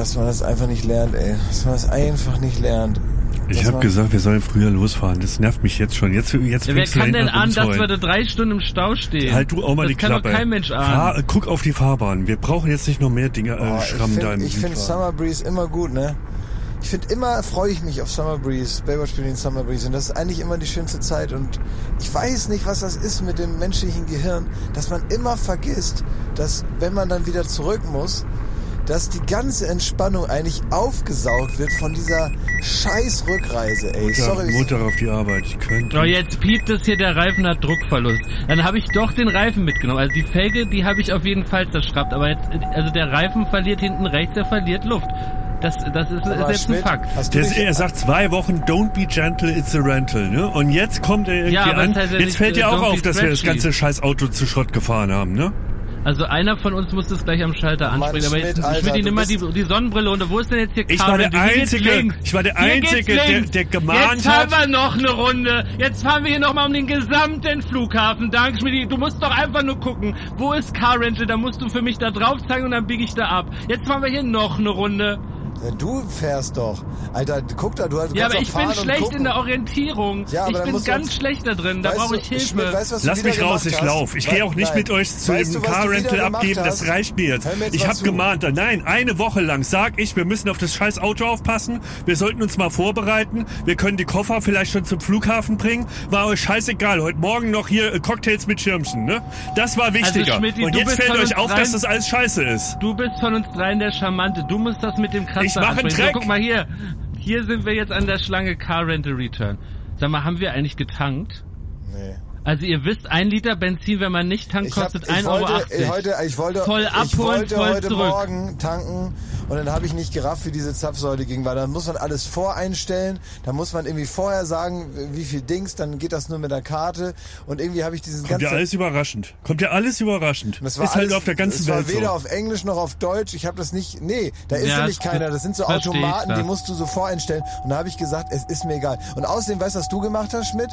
dass man das einfach nicht lernt, ey. Dass man das einfach nicht lernt. Ich habe gesagt, wir sollen früher losfahren. Das nervt mich jetzt schon. Jetzt, jetzt ja, wer kann denn an, dass wir da drei Stunden im Stau stehen? Halt du auch mal das die Klappe. Das kann doch kein Mensch ahnen. Fahr, guck auf die Fahrbahn. Wir brauchen jetzt nicht noch mehr Dinge äh, Oh, schrammen ich da finde im find Summer Breeze immer gut, ne? Ich finde immer, freue ich mich auf Summer Breeze, Baywatch Berlin Summer Breeze und das ist eigentlich immer die schönste Zeit und ich weiß nicht, was das ist mit dem menschlichen Gehirn, dass man immer vergisst, dass wenn man dann wieder zurück muss, dass die ganze Entspannung eigentlich aufgesaugt wird von dieser scheiß Rückreise, ey. Montag, Sorry, Montag auf die Arbeit. Ich könnte. Oh, jetzt piept es hier, der Reifen hat Druckverlust. Dann habe ich doch den Reifen mitgenommen. Also die Felge, die habe ich auf jeden Fall zerschraubt. Aber jetzt, also der Reifen verliert hinten rechts, er verliert Luft. Das, das ist, ist jetzt Schmidt, ein Fakt. dich- er sagt zwei Wochen, don't be gentle, it's a rental. Ne? Und jetzt kommt er irgendwie Ja, an. das heißt ja jetzt fällt äh, dir auch don't auf, dass wir das ganze scheiß Auto zu Schrott gefahren haben. Ne? Also einer von uns muss das gleich am Schalter Mann, ansprechen. Aber jetzt Schmidt, Alter, Schmidt, nimm mal die, die Sonnenbrille runter. Wo ist denn jetzt hier Ich Karen? war der Einzige- ich war der Einzige, der- der gemahnt Jetzt fahren hat. wir noch eine Runde. Jetzt fahren wir hier nochmal um den gesamten Flughafen. Danke, Schmidt. Du musst doch einfach nur gucken. Wo ist Car Rental? Da musst du für mich da drauf zeigen und dann biege ich da ab. Jetzt fahren wir hier noch eine Runde. Du fährst doch. Alter, guck da, du, du Ja, aber ich bin und schlecht in der Orientierung. Ja, aber ich bin ganz uns- schlecht da drin. Da brauche ich Hilfe. Schmidt, weißt du, was du Lass mich raus, ich hast? lauf. Ich gehe auch nicht Nein. mit euch zu Weißt dem du, was Car du wieder Rental gemacht abgeben. Das hast? reicht mir jetzt. Mir jetzt Ich habe gemahnt. Nein, eine Woche lang sag ich, wir müssen auf das scheiß Auto aufpassen. Wir sollten uns mal vorbereiten. Wir können die Koffer vielleicht schon zum Flughafen bringen. War euch scheißegal. Heute Morgen noch hier äh, Cocktails mit Schirmchen. Ne? Das war wichtiger. Schmidti, Und du jetzt bist fällt von euch uns auf, dass das alles scheiße ist. Du bist von uns dreien der Charmante. Du musst das mit dem Kratzer Ich mach einen. Dreck. So, guck mal hier. Hier sind wir jetzt an der Schlange Car Rental Return. Sag mal, haben wir eigentlich getankt? Nee. Also ihr wisst, ein Liter Benzin, wenn man nicht tankt, Ich, kostet ich 1,80 Euro. wollte, ich, heute, ich wollte, Voll ich abholen, wollte voll heute zurück. Morgen tanken und dann habe ich nicht gerafft, wie diese Zapfsäule ging, weil dann muss man alles voreinstellen, dann muss man irgendwie vorher sagen, wie viel Dings, dann geht das nur mit der Karte und irgendwie habe ich diesen Kommt ganzen... ja alles überraschend. Kommt ja alles überraschend. Das war ist halt alles- auf der ganzen es war Welt weder so. auf Englisch noch auf Deutsch. Ich habe das nicht. Nee, da ist Ja, nämlich keiner. Das sind so Automaten, die musst du so voreinstellen. Und da habe ich gesagt, es ist mir egal. Und außerdem, weißt du, was du gemacht hast, Schmidt?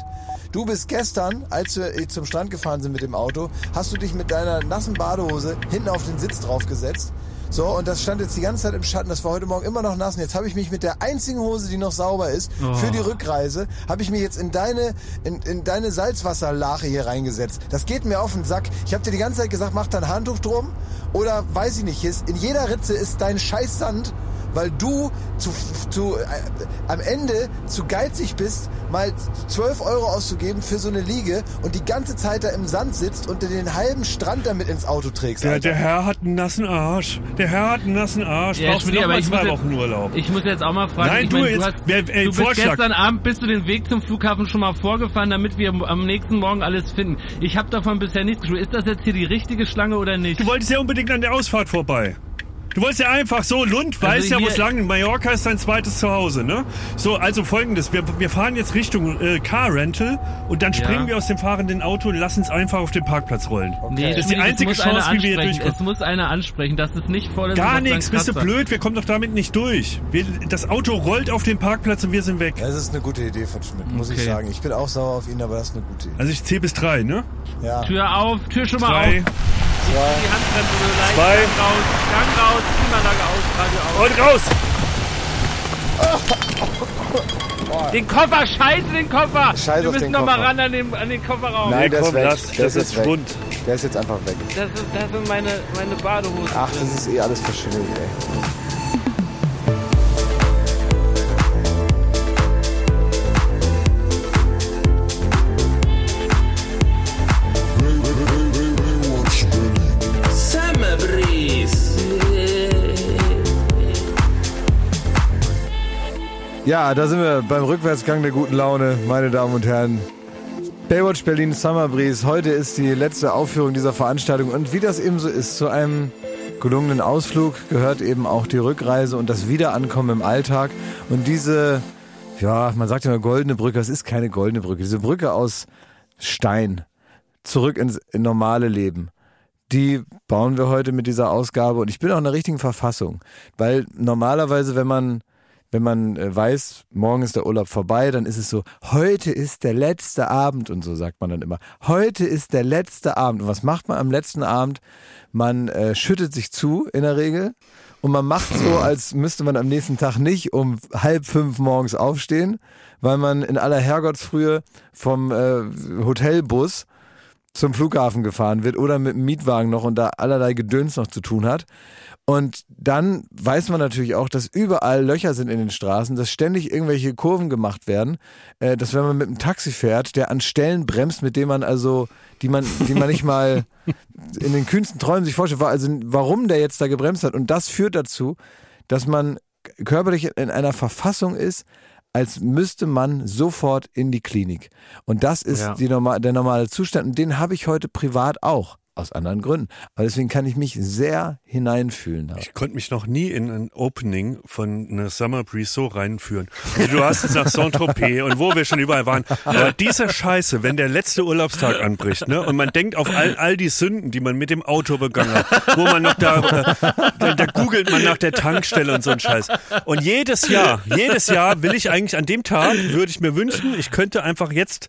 Du bist gestern, als wir äh, zum Strand gefahren sind mit dem Auto, hast du dich mit deiner nassen Badehose hinten auf den Sitz draufgesetzt. So, und das stand jetzt die ganze Zeit im Schatten. Das war heute Morgen immer noch nass. Und jetzt habe ich mich mit der einzigen Hose, die noch sauber ist, Oh. für die Rückreise, habe ich mich jetzt in deine, in, in deine Salzwasserlache hier reingesetzt. Das geht mir auf den Sack. Ich habe dir die ganze Zeit gesagt, mach da ein Handtuch drum. Oder weiß ich nicht, ist, in jeder Ritze ist dein scheiß Sand, weil du zu, zu, äh, am Ende zu geizig bist, mal 12 Euro auszugeben für so eine Liege und die ganze Zeit da im Sand sitzt und dir den halben Strand damit ins Auto trägst. Der, der Herr hat einen nassen Arsch. Der Herr hat einen nassen Arsch. Ja, Brauchst du Schmidt, noch aber mal ich muss zwei jetzt- Wochen Urlaub. Ich muss jetzt auch mal fragen. Nein, ich du mein, jetzt- du, hast, wer- ey, du bist Vorschlag. gestern Abend bist du den Weg zum Flughafen schon mal vorgefahren, damit wir am nächsten Morgen alles finden. Ich habe davon bisher nichts gespürt. Ist das jetzt hier die richtige Schlange oder nicht? Du wolltest ja unbedingt an der Ausfahrt vorbei. Du wolltest ja einfach so, Lund weiß Also ja, wo es lang Mallorca ist dein zweites Zuhause, ne? So, also folgendes, wir, wir fahren jetzt Richtung äh, Car Rental und dann springen Ja. wir aus dem fahrenden Auto und lassen uns einfach auf den Parkplatz rollen. Nee, Das ist die es einzige Chance, wie wir hier durchkommen. Es muss einer ansprechen, dass es nicht voll ist. Gar nichts, bist du blöd, wir kommen doch damit nicht durch. Wir, das Auto rollt auf den Parkplatz und wir sind weg. Das ist eine gute Idee von Schmidt, muss ich Okay. sagen. Ich bin auch sauer auf ihn, aber das ist eine gute Idee. Also ich zähle bis drei, ne? Ja. Tür auf, Tür schon mal Drei auf. Die Handbremse. Zwei. Gang raus, Gang raus, Klimaanlage aus, Radio aus. und raus! Den Koffer, scheiße den Koffer! Scheiß Wir müssen den noch mal Koffer. ran an den, an den Kofferraum. Nein, der komm, ist weg. lass, der das ist ist. Schwund. Der ist jetzt einfach weg. Das, ist, das sind meine, meine Badehosen. Ach, drin. das ist eh alles verschimmelt, ey. Ja, da sind wir beim Rückwärtsgang der guten Laune, meine Damen und Herren. Baywatch Berlin Summer Breeze. Heute ist die letzte Aufführung dieser Veranstaltung. Und wie das eben so ist, zu einem gelungenen Ausflug gehört eben auch die Rückreise und das Wiederankommen im Alltag. Und diese, ja, man sagt immer goldene Brücke, es ist keine goldene Brücke. Diese Brücke aus Stein zurück ins in normale Leben. Die bauen wir heute mit dieser Ausgabe und ich bin auch in der richtigen Verfassung, weil normalerweise, wenn man wenn man äh, weiß, morgen ist der Urlaub vorbei, dann ist es so, heute ist der letzte Abend und so sagt man dann immer. Heute ist der letzte Abend. Und was macht man am letzten Abend? Man äh, schüttet sich zu in der Regel und man macht so, als müsste man am nächsten Tag nicht um halb fünf morgens aufstehen, weil man in aller Herrgottsfrühe vom äh, Hotelbus zum Flughafen gefahren wird oder mit dem Mietwagen noch und da allerlei Gedöns noch zu tun hat. Und dann weiß man natürlich auch, dass überall Löcher sind in den Straßen, dass ständig irgendwelche Kurven gemacht werden, äh, dass wenn man mit einem Taxi fährt, der an Stellen bremst, mit denen man also, die man, die man nicht mal in den kühnsten Träumen sich vorstellt, also warum der jetzt da gebremst hat. Und das führt dazu, dass man körperlich in einer Verfassung ist, als müsste man sofort in die Klinik. Und das ist Ja. die normal, der normale Zustand. Und den habe ich heute privat auch. Aus anderen Gründen. Aber deswegen kann ich mich sehr hineinfühlen. Da. Ich konnte mich noch nie in ein Opening von einer Summer Breeze so reinführen. Also du hast es nach Saint-Tropez und wo wir schon überall waren. Aber diese Scheiße, wenn der letzte Urlaubstag anbricht, ne, und man denkt auf all, all die Sünden, die man mit dem Auto begangen hat, wo man noch da, da, da googelt man nach der Tankstelle und so ein Scheiß. Und jedes Jahr, jedes Jahr will ich eigentlich an dem Tag, würde ich mir wünschen, ich könnte einfach jetzt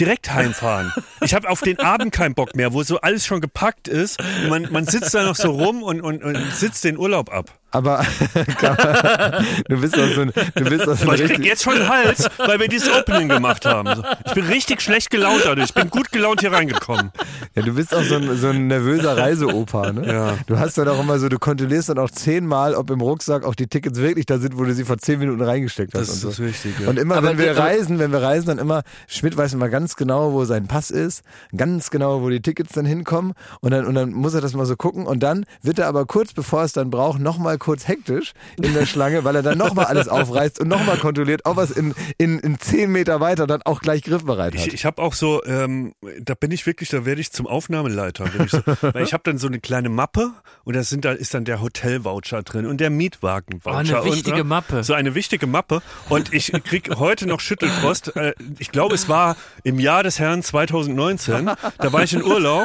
direkt heimfahren. Ich habe auf den Abend keinen Bock mehr, wo so alles schon gepackt ist. Man, man sitzt da noch so rum und, und, und sitzt den Urlaub ab. Aber du bist doch so ein, du bist doch so ein Aber ich krieg richtig, jetzt schon einen Hals, weil wir dieses Opening gemacht haben. Ich bin richtig schlecht gelaunt dadurch. Ich bin gut gelaunt hier reingekommen. ja, du bist auch so ein, so ein nervöser Reiseopa, ne? Ja. Du hast dann auch immer so, du kontrollierst dann auch zehnmal, ob im Rucksack auch die Tickets wirklich da sind, wo du sie vor zehn Minuten reingesteckt hast. Das und ist so. wichtig, ja. Und immer, Aber wenn wir reisen, wenn wir reisen, dann immer, Schmidt weiß immer ganz genau, wo sein Pass ist, ganz genau, wo die Tickets dann hinkommen und dann, und dann muss er das mal so gucken und dann wird er aber kurz bevor er es dann braucht, nochmal kurz hektisch in der Schlange, weil er dann nochmal alles aufreißt und nochmal kontrolliert, ob er es in, in, in zehn Meter weiter dann auch gleich griffbereit hat. Ich, ich habe auch so, ähm, da bin ich wirklich, da werde ich zum Aufnahmeleiter. Wenn ich so, weil ich habe dann so eine kleine Mappe und da sind da ist dann der Hotelvoucher drin und der Mietwagenvoucher. Oh, eine und, wichtige ne, Mappe. So eine wichtige Mappe und ich krieg heute noch Schüttelfrost. Äh, ich glaube, es war im Jahr des Herrn 2019. Da war ich in Urlaub.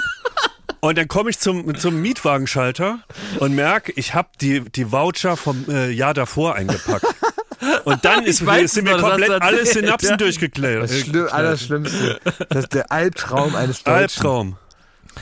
Und dann komme ich zum, zum Mietwagenschalter und merke, ich habe die, die Voucher vom äh, Jahr davor eingepackt. Und dann ist, weiß sind mir komplett alle Synapsen ja. durchgeklärt. Das Schlimm, Allerschlimmste. Das ist der Albtraum eines Deutschen. Albtraum.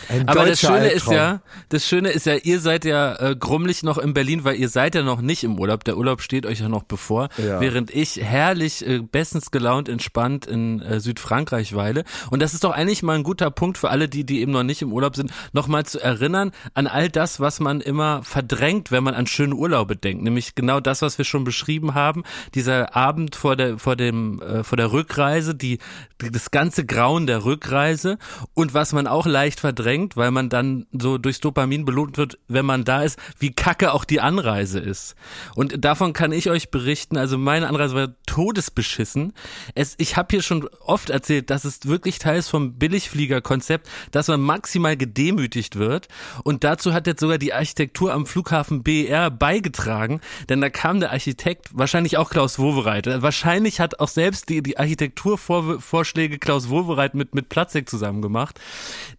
Ein Aber das Schöne ist Albtraum. ja, das Schöne ist ja, ihr seid ja äh, grummelig noch in Berlin, weil ihr seid ja noch nicht im Urlaub. Der Urlaub steht euch ja noch bevor, Ja. während ich herrlich, äh, bestens gelaunt, entspannt in äh, Südfrankreich weile. Und das ist doch eigentlich mal ein guter Punkt für alle, die, die eben noch nicht im Urlaub sind, nochmal zu erinnern an all das, was man immer verdrängt, wenn man an schöne Urlaube denkt. Nämlich genau das, was wir schon beschrieben haben. Dieser Abend vor der, vor dem, äh, vor der Rückreise, die, die, das ganze Grauen der Rückreise und was man auch leicht verdrängt, weil man dann so durchs Dopamin belohnt wird, wenn man da ist, wie kacke auch die Anreise ist. Und davon kann ich euch berichten, also meine Anreise war todesbeschissen. Es, ich habe hier schon oft erzählt, dass es wirklich Teil ist vom Billigfliegerkonzept, dass man maximal gedemütigt wird. Und dazu hat jetzt sogar die Architektur am Flughafen BR beigetragen, denn da kam der Architekt, wahrscheinlich auch Klaus Wowereit, wahrscheinlich hat auch selbst die, die Architekturvorschläge Klaus Wowereit mit, mit Platzek zusammen gemacht.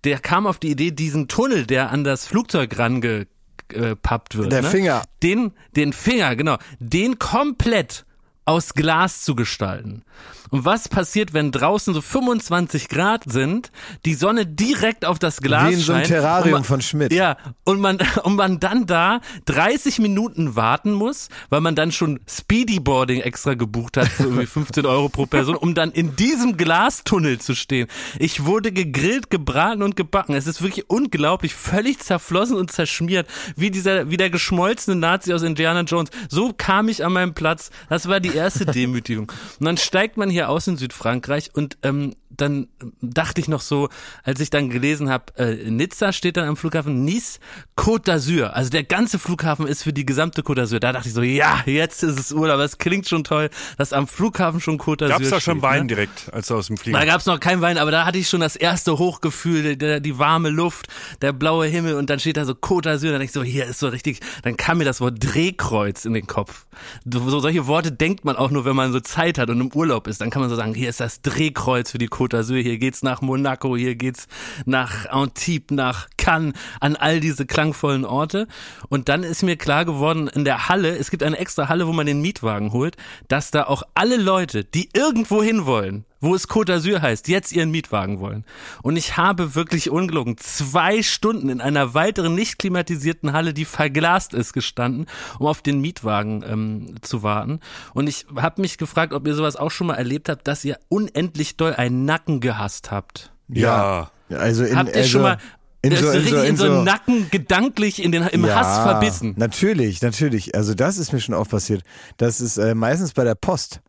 Der kam auf die Idee, diesen Tunnel, der an das Flugzeug rangepappt wird. Der ne? Finger. Den, den Finger, genau. Den komplett aus Glas zu gestalten. Und was passiert, wenn draußen so 25 Grad sind, die Sonne direkt auf das Glas Wie in so einem Terrarium man, von Schmidt. Ja, und man, und man dann da 30 Minuten warten muss, weil man dann schon Speedyboarding extra gebucht hat für irgendwie 15 Euro pro Person, um dann in diesem Glastunnel zu stehen. Ich wurde gegrillt, gebraten und gebacken. Es ist wirklich unglaublich, völlig zerflossen und zerschmiert, wie dieser, wie der geschmolzene Nazi aus Indiana Jones. So kam ich an meinen Platz. Das war die erste Demütigung. Und dann steigt man hier aus in Südfrankreich und ähm, dann dachte ich noch so, als ich dann gelesen habe, äh, Nizza steht dann am Flughafen, Nice, Côte d'Azur. Also der ganze Flughafen ist für die gesamte Côte d'Azur. Da dachte ich so, ja, jetzt ist es Urlaub. Das klingt schon toll, dass am Flughafen schon Côte d'Azur Gab's da schon steht, Wein Ne? direkt, als du aus dem Da Flieger gab's noch kein Wein, aber da hatte ich schon das erste Hochgefühl, der, die warme Luft, der blaue Himmel und dann steht da so Côte d'Azur, dann dachte ich so, hier ist so richtig, dann kam mir das Wort Drehkreuz in den Kopf. So, so solche Worte denkt man auch nur, wenn man so Zeit hat und im Urlaub ist. Dann kann man so sagen, hier ist das Drehkreuz für die Côte d'Azur, hier geht's nach Monaco, hier geht's nach Antibes, nach Cannes, an all diese klangvollen Orte. Und dann ist mir klar geworden, in der Halle, es gibt eine extra Halle, wo man den Mietwagen holt, dass da auch alle Leute, die irgendwo hin wollen, wo es Côte d'Azur heißt, jetzt ihren Mietwagen wollen. Und ich habe wirklich ungelogen zwei Stunden in einer weiteren nicht klimatisierten Halle, die verglast ist, gestanden, um auf den Mietwagen ähm, zu warten. Und ich habe mich gefragt, ob ihr sowas auch schon mal erlebt habt, dass ihr unendlich doll einen Nacken gehasst habt. Ja. Also in, Habt ihr also schon mal in so, in richtig so, in so Nacken gedanklich in den, im Hass verbissen? Natürlich, natürlich. Also das ist mir schon oft passiert. Das ist äh, meistens bei der Post.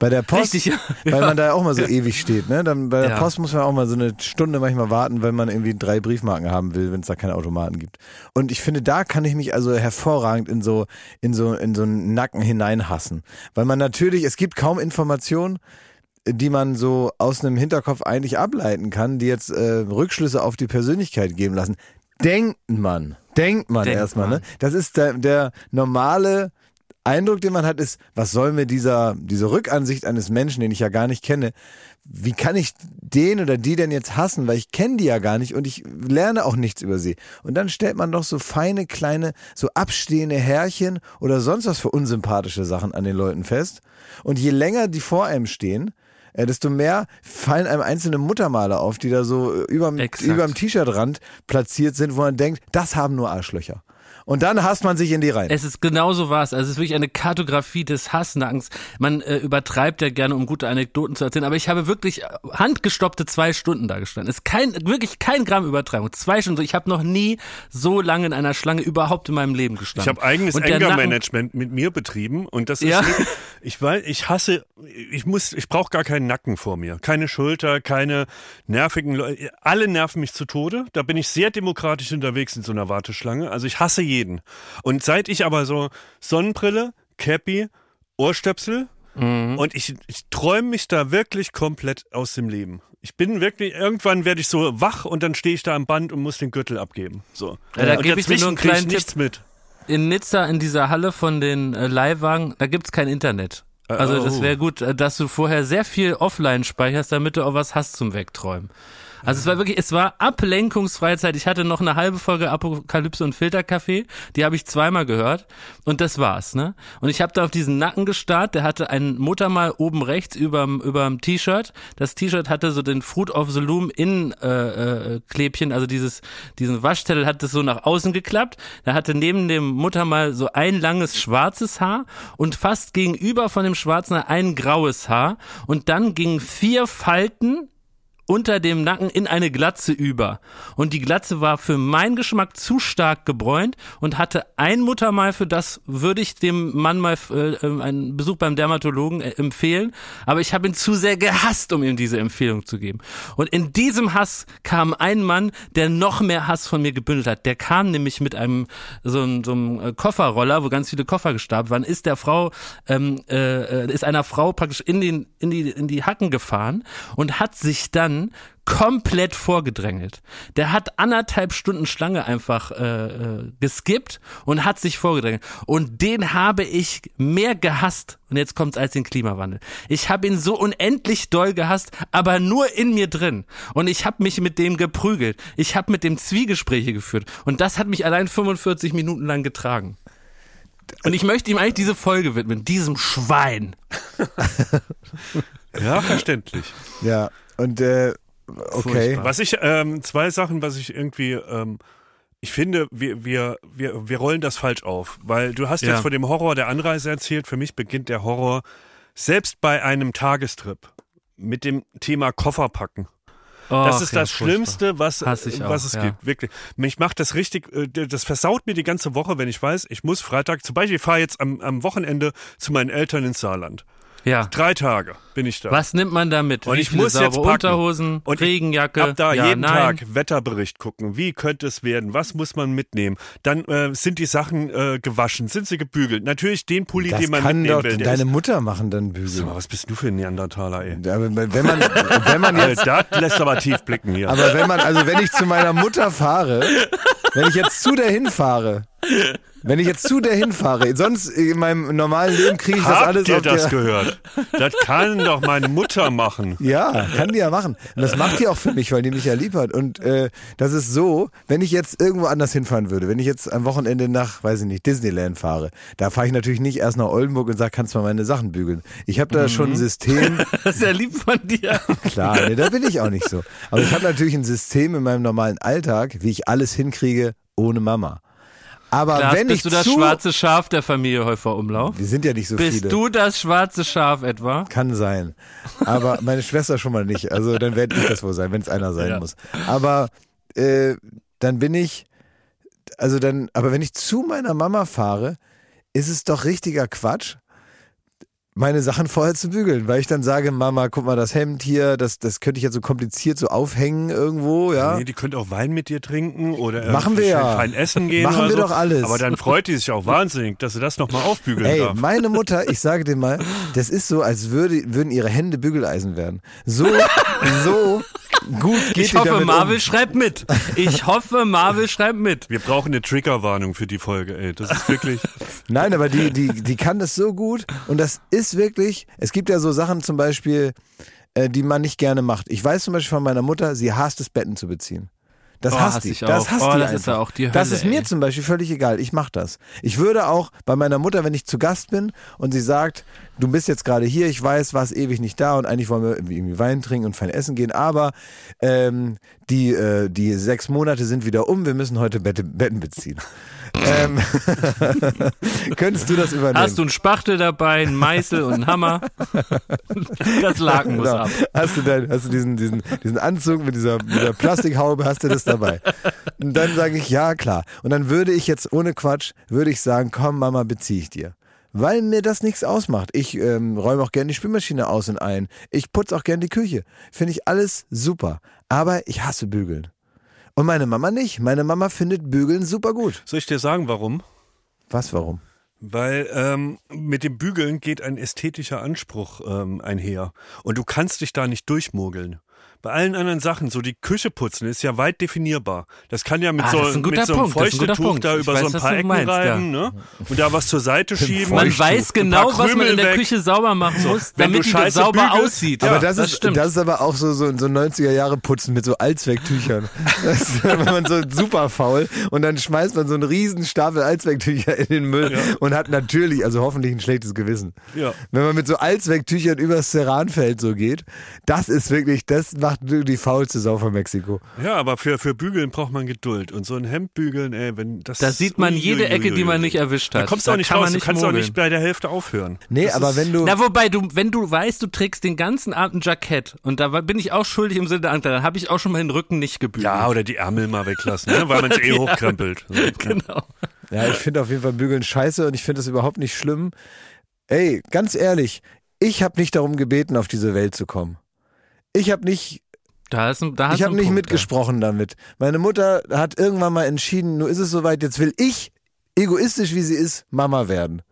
Bei der Post, Richtig, ja. weil Ja. man da auch mal so ewig steht. Ne? Dann bei der Ja. Post muss man auch mal so eine Stunde manchmal warten, weil man irgendwie drei Briefmarken haben will, wenn es da keine Automaten gibt. Und ich finde, da kann ich mich also hervorragend in so in so in so einen Nacken hineinhassen, weil man natürlich, es gibt kaum Informationen, die man so aus einem Hinterkopf eigentlich ableiten kann, die jetzt äh, Rückschlüsse auf die Persönlichkeit geben lassen. Denkt man, denkt man Denkt erstmal, man. ne? Das ist der, der normale Eindruck, den man hat, ist, was soll mir dieser, diese Rückansicht eines Menschen, den ich ja gar nicht kenne, wie kann ich den oder die denn jetzt hassen, weil ich kenne die ja gar nicht und ich lerne auch nichts über sie. Und dann stellt man doch so feine, kleine, so abstehende Härchen oder sonst was für unsympathische Sachen an den Leuten fest. Und je länger die vor einem stehen, äh, desto mehr fallen einem einzelne Muttermale auf, die da so äh, überm, Exakt. überm T-Shirt-Rand platziert sind, wo man denkt, das haben nur Arschlöcher. Und dann hasst man sich in die Reihen. Es ist genauso was. Also es ist wirklich eine Kartografie des Hassnackens. Man äh, übertreibt ja gerne, um gute Anekdoten zu erzählen, aber ich habe wirklich handgestoppte zwei Stunden da gestanden. Es ist kein, wirklich kein Gramm Übertreibung. Zwei Stunden. Ich habe noch nie so lange in einer Schlange überhaupt in meinem Leben Ich gestanden. habe eigenes Anger-Management mit mir betrieben und das Ja. ist wirklich- ich weiß, ich hasse, ich muss, ich brauche gar keinen Nacken vor mir, keine Schulter, keine nervigen Leute, alle nerven mich zu Tode. Da bin ich sehr demokratisch unterwegs in so einer Warteschlange. Also ich hasse jeden. Und seit ich aber so Sonnenbrille, Cappy, Ohrstöpsel Mhm. und ich, ich träume mich da wirklich komplett aus dem Leben. Ich bin wirklich, irgendwann werde ich so wach und dann stehe ich da am Band und muss den Gürtel abgeben. So. Ja, da gebe ich dir nur einen kleinen Tipp. nichts mit. in Nizza in dieser Halle von den äh, Leihwagen, da gibt's kein Internet. Also oh. das wäre gut, äh, dass du vorher sehr viel offline speicherst, damit du auch was hast zum Wegträumen. Also es war wirklich, es war ablenkungsfreie Zeit. Ich hatte noch eine halbe Folge Apokalypse und Filterkaffee, die habe ich zweimal gehört und das war's, ne? Und ich habe da auf diesen Nacken gestarrt, der hatte ein Muttermal oben rechts überm überm T-Shirt. Das T-Shirt hatte so den Fruit of the Loom in äh, äh, Klebchen, also dieses diesen Waschzettel hat das so nach außen geklappt. Der hatte neben dem Muttermal so ein langes schwarzes Haar und fast gegenüber von dem schwarzen ein graues Haar und dann gingen vier Falten unter dem Nacken in eine Glatze über. Und die Glatze war für meinen Geschmack zu stark gebräunt und hatte ein Muttermal, für das würde ich dem Mann mal äh, äh, einen Besuch beim Dermatologen äh, empfehlen. Aber ich habe ihn zu sehr gehasst, um ihm diese Empfehlung zu geben. Und in diesem Hass kam ein Mann, der noch mehr Hass von mir gebündelt hat. Der kam nämlich mit einem so einem, so einem äh, Kofferroller, wo ganz viele Koffer gestapelt waren, ist der Frau, ähm, äh, äh, ist einer Frau praktisch in, den, in, die, in die Hacken gefahren und hat sich dann komplett vorgedrängelt. Der hat anderthalb Stunden Schlange einfach äh, äh, geskippt und hat sich vorgedrängelt. Und den habe ich mehr gehasst, und jetzt kommt's als den Klimawandel. Ich habe ihn so unendlich doll gehasst, aber nur in mir drin. Und ich habe mich mit dem geprügelt. Ich habe mit dem Zwiegespräche geführt. Und das hat mich allein 45 Minuten lang getragen. Und ich möchte ihm eigentlich diese Folge widmen, diesem Schwein. Ja, verständlich. Ja, und äh, okay. Furchtbar. Was ich, ähm, zwei Sachen, was ich irgendwie, ähm, ich finde, wir, wir, wir, wir rollen das falsch auf, weil du hast Ja. jetzt von dem Horror der Anreise erzählt. Für mich beginnt der Horror selbst bei einem Tagestrip mit dem Thema Kofferpacken. Das Och, ist ja, das furchtbar. Schlimmste, was, auch, was es ja. gibt. Wirklich. Mich macht das richtig, äh, das versaut mir die ganze Woche, wenn ich weiß, ich muss Freitag, zum Beispiel, ich fahre jetzt am, am Wochenende zu meinen Eltern ins Saarland. Ja. Drei Tage bin ich da. Was nimmt man da mit? Und Wie ich muss jetzt packen. Unterhosen, Und ich Regenjacke? Ab da ja, jeden nein. Tag Wetterbericht gucken. Wie könnte es werden? Was muss man mitnehmen? Dann äh, sind die Sachen äh, gewaschen, sind sie gebügelt. Natürlich den Pulli, Das den man kann mitnehmen doch will. deine ist- Mutter machen, dann bügeln. Sag mal, was bist du für ein Neandertaler, ey? Ja, wenn man, wenn man jetzt, das lässt aber tief blicken hier. aber wenn man, also wenn ich zu meiner Mutter fahre, wenn ich jetzt zu der hinfahre, Wenn ich jetzt zu der hinfahre, sonst in meinem normalen Leben kriege ich das Habt alles ihr auf das der... gehört? Das kann doch meine Mutter machen. Ja, kann die ja machen. Und das macht die auch für mich, weil die mich ja lieb hat. Und äh, das ist so, wenn ich jetzt irgendwo anders hinfahren würde, wenn ich jetzt am Wochenende nach, weiß ich nicht, Disneyland fahre, da fahre ich natürlich nicht erst nach Oldenburg und sage, kannst du mal meine Sachen bügeln. Ich habe da schon ein System, Das ist ja lieb von dir. klar, nee, da bin ich auch nicht so. Aber ich habe natürlich ein System in meinem normalen Alltag, wie ich alles hinkriege ohne Mama. Aber Klaas, wenn bist ich du das schwarze Schaf der Familie Häufer Umlauf? wir sind ja nicht so Bist viele. du das schwarze Schaf etwa? Kann sein. Aber meine Schwester schon mal nicht. Also dann werde ich das wohl sein, wenn es einer sein Ja. muss. Aber äh, dann bin ich, also dann, aber wenn ich zu meiner Mama fahre, ist es doch richtiger Quatsch, meine Sachen vorher zu bügeln, weil ich dann sage, Mama, guck mal, das Hemd hier, das, das könnte ich jetzt so kompliziert so aufhängen irgendwo, ja. Nee, die könnte auch Wein mit dir trinken oder Machen wir ja. fein essen gehen. Machen wir so. doch alles. Aber dann freut die sich auch wahnsinnig, dass sie das nochmal aufbügeln Ey, darf. meine Mutter, ich sage dir mal, das ist so, als würde, würden ihre Hände Bügeleisen werden. So, so gut geht Ich die hoffe, damit Marvel um. schreibt mit. Ich hoffe, Marvel schreibt mit. Wir brauchen eine Triggerwarnung für die Folge, ey. Das ist wirklich. Nein, aber die, die, die kann das so gut und das ist wirklich, es gibt ja so Sachen zum Beispiel, äh, die man nicht gerne macht. Ich weiß zum Beispiel von meiner Mutter, sie hasst es, Betten zu beziehen. Das Oh, hasst hasse die. ich Das auch. hasst Oh, die das einfach. ist ja auch die das Hölle, ist mir ey. zum Beispiel völlig egal. Ich mache das. Ich würde auch bei meiner Mutter, wenn ich zu Gast bin und sie sagt, du bist jetzt gerade hier, ich weiß, warst ewig nicht da und eigentlich wollen wir irgendwie Wein trinken und fein essen gehen, aber ähm, die, äh, die sechs Monate sind wieder um, wir müssen heute Bette, Betten beziehen. ähm, könntest du das übernehmen? Hast du einen Spachtel dabei, einen Meißel und einen Hammer? Das Laken muss Genau. ab. Hast du, dein, hast du diesen, diesen, diesen Anzug mit dieser, mit dieser Plastikhaube, hast du das dabei? Und dann sage ich, ja, klar. Und dann würde ich jetzt ohne Quatsch, würde ich sagen, komm, Mama, beziehe ich dir. Weil mir das nichts ausmacht. Ich ähm, räume auch gerne die Spülmaschine aus und ein. Ich putze auch gerne die Küche. Finde ich alles super. Aber ich hasse Bügeln. Und meine Mama nicht. Meine Mama findet Bügeln super gut. Soll ich dir sagen, warum? Was, warum? Weil ähm, mit dem Bügeln geht ein ästhetischer Anspruch ähm, einher. Und du kannst dich da nicht durchmogeln. Bei allen anderen Sachen, so die Küche putzen, ist ja weit definierbar. Das kann ja mit Ah, so, das ist ein guter mit so einem das ein Feuchtetuch Punkt. da über weiß, so ein paar Ecken meinst, reiben ne? und da was zur Seite schieben. Man weiß ein paar genau, was man Krümel in der weg. Küche sauber machen muss, wenn damit die Scheiße sauber bügelst, aussieht. Ja, aber das, das ist, stimmt. das ist aber auch so, so, so 90er Jahre Putzen mit so Allzwecktüchern. Das ist, wenn man so super faul und dann schmeißt man so einen riesen Stapel Allzwecktücher in den Müll und hat natürlich, also hoffentlich ein schlechtes Gewissen. Ja. Wenn man mit so Allzwecktüchern übers Ceranfeld so geht, das ist wirklich, das macht die faulste Sau von Mexiko. Ja, aber für, für Bügeln braucht man Geduld. Und so ein Hemd bügeln, ey, wenn das. Da sieht man jede Ecke, die man nicht erwischt hat. Da kommst du auch nicht raus. Du nicht kannst auch mogeln. nicht bei der Hälfte aufhören. Nee, Das aber ist- wenn du, Na, wobei, du, wenn du weißt, du trägst den ganzen Abend ein Jackett und da bin ich auch schuldig im Sinne der Angst, dann habe ich auch schon mal den Rücken nicht gebügelt. Ja, oder die Ärmel mal weglassen, ne? weil man es eh hochkrempelt. So. genau. Ja, ich finde auf jeden Fall Bügeln scheiße und ich finde das überhaupt nicht schlimm. Ey, ganz ehrlich, ich habe nicht darum gebeten, auf diese Welt zu kommen. Ich habe nicht, Da ist ein, da hast ich habe nicht Punkt, mitgesprochen damit. Meine Mutter hat irgendwann mal entschieden, nur ist es soweit, jetzt will ich, egoistisch wie sie ist, Mama werden.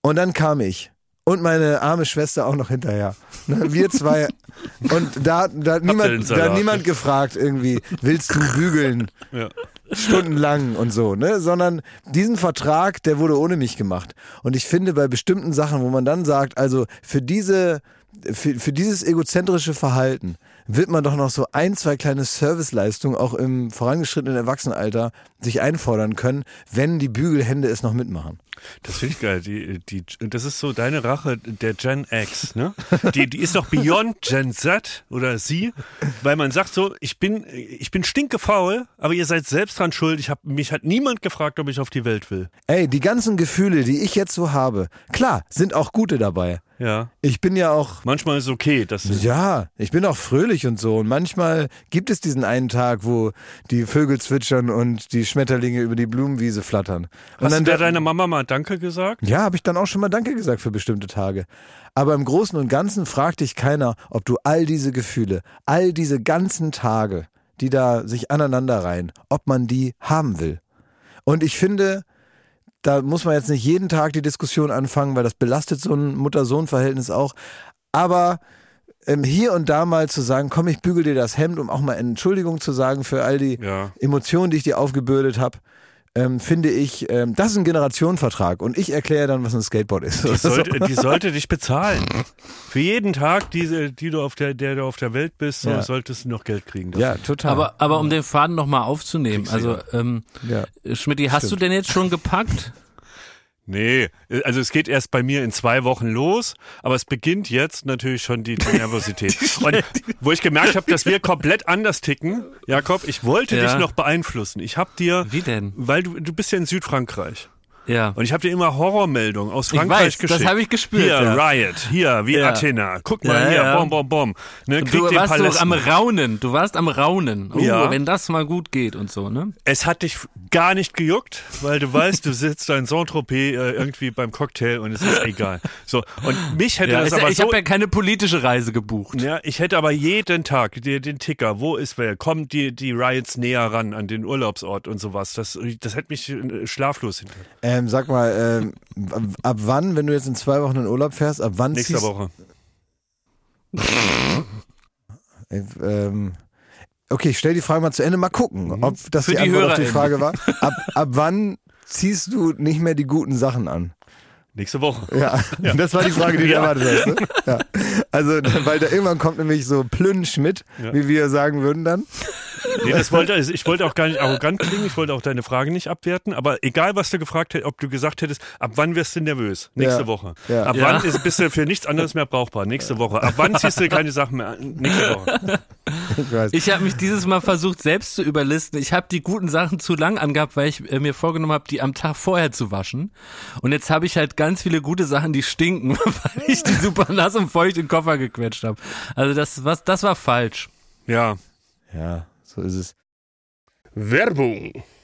Und dann kam ich. Und meine arme Schwester auch noch hinterher. Ne, Wir zwei. Und da, da, hat niemand, da hat niemand gefragt, irgendwie, willst du bügeln? Ja. stundenlang und so, ne? Sondern diesen Vertrag, der wurde ohne mich gemacht. Und ich finde bei bestimmten Sachen, wo man dann sagt, also für diese, für, für dieses egozentrische Verhalten wird man doch noch so ein, zwei kleine Serviceleistungen auch im vorangeschrittenen Erwachsenenalter sich einfordern können, wenn die Bügelhände es noch mitmachen. Das finde ich geil. Die, die, das ist so deine Rache der Gen X, ne? Die, die ist noch beyond Gen Z oder sie, weil man sagt so, ich bin, ich bin stinkefaul, aber ihr seid selbst dran schuld. Ich hab, mich hat niemand gefragt, ob ich auf die Welt will. Ey, die ganzen Gefühle, die ich jetzt so habe, klar, sind auch gute dabei. Ja. Ich bin ja auch Manchmal ist es okay, dass Ja, ich bin auch fröhlich und so. Und manchmal gibt es diesen einen Tag, wo die Vögel zwitschern und die Schmetterlinge über die Blumenwiese flattern. Und Hast du dann da deiner Mama mal Danke gesagt? ja, habe ich dann auch schon mal Danke gesagt für bestimmte Tage. Aber im Großen und Ganzen fragt dich keiner, ob du all diese Gefühle, all diese ganzen Tage, die da sich aneinander reihen, ob man die haben will. Und ich finde, da muss man jetzt nicht jeden Tag die Diskussion anfangen, weil das belastet so ein Mutter-Sohn-Verhältnis auch. Aber ähm, hier und da mal zu sagen, komm, ich bügel dir das Hemd, um auch mal Entschuldigung zu sagen für all die Ja. Emotionen, die ich dir aufgebürdet habe. Ähm, finde ich, ähm, das ist ein Generationenvertrag und ich erkläre dann, was ein Skateboard ist. Die sollte, die sollte dich bezahlen. Für jeden Tag, die, die du auf der, der du auf der Welt bist, so, Ja. solltest du noch Geld kriegen. dafür. ja, total. Aber, aber um den Faden nochmal aufzunehmen, also ähm, ja. Schmidti, hast du denn jetzt schon gepackt? Nee, also es geht erst bei mir in zwei Wochen los, aber es beginnt jetzt natürlich schon die, die Nervosität. Und wo ich gemerkt habe, dass wir komplett anders ticken, Jakob, ich wollte Ja. dich noch beeinflussen. Ich habe dir, Wie denn? weil du, du bist ja in Südfrankreich. Ja. Und ich habe dir immer Horrormeldungen aus Ich Frankreich weiß, das geschickt. habe ich gespürt, Hier, ja. Riot, hier, wie Ja. Athena. Guck mal Ja, hier, bom, bom, bom. Ne, Du warst so am Raunen. Du warst am Raunen. Oh, Ja. wenn das mal gut geht und so, ne? Es hat dich gar nicht gejuckt, weil du weißt, du sitzt da in Saint-Tropez äh, irgendwie beim Cocktail und es ist egal. So, und mich hätte das ja, aber ich so... habe ja keine politische Reise gebucht. Ja, ich hätte aber jeden Tag den, den Ticker, wo ist wer, kommen die, die Riots näher ran an den Urlaubsort und sowas. Das, das hätte mich äh, schlaflos hinter. Ähm, sag mal, ähm, ab wann, wenn du jetzt in zwei Wochen in Urlaub fährst, ab wann Nächste ziehst Woche. Äh, ähm, okay, ich stell die Frage mal zu Ende, mal gucken, ob das Für die, die Antwort auf die. Frage war. Ab, ab wann ziehst du nicht mehr die guten Sachen an? Nächste Woche. Ja, das war die Frage, die du Ja. erwartet hast. Ne? Ja. Also, weil da irgendwann kommt nämlich so Plünn Schmidt, Ja. wie wir sagen würden dann. Nee, das wollte, also ich wollte auch gar nicht arrogant klingen, ich wollte auch deine Frage nicht abwerten, aber egal, was du gefragt hättest, ob du gesagt hättest, ab wann wirst du nervös? Nächste Ja. Woche. Ja. Ab Ja. wann ist, bist du für nichts anderes mehr brauchbar? Nächste Woche. Ab wann ziehst du keine Sachen mehr an? Nächste Woche. Ich. Ich habe mich dieses Mal versucht, selbst zu überlisten. Ich habe die guten Sachen zu lang angehabt, weil ich äh, mir vorgenommen habe, die am Tag vorher zu waschen. Und jetzt habe ich halt ganz viele gute Sachen, die stinken, weil ich die super nass und feucht in den Koffer gequetscht habe. Also das, was, das war falsch. Ja. Ja, so ist es. Werbung.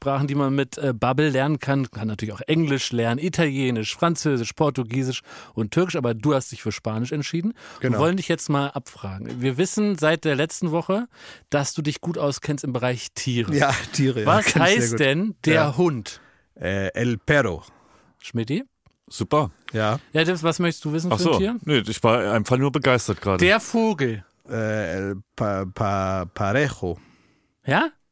die man mit äh, Bubble lernen kann. Kann natürlich auch Englisch lernen, Italienisch, Französisch, Portugiesisch und Türkisch, aber du hast dich für Spanisch entschieden. Genau. Wir wollen dich jetzt mal abfragen. Wir wissen seit der letzten Woche, dass du dich gut auskennst im Bereich Tiere. Ja, Tiere. Was ja, heißt denn der Ja. Hund? Äh, El Perro. Schmidti? Super. Ja. Ja, das, was möchtest du wissen Ach für ein so. Tier? Nee, ich war einfach nur begeistert gerade. Der Vogel. Äh, El pa, pa, Parejo. Ja?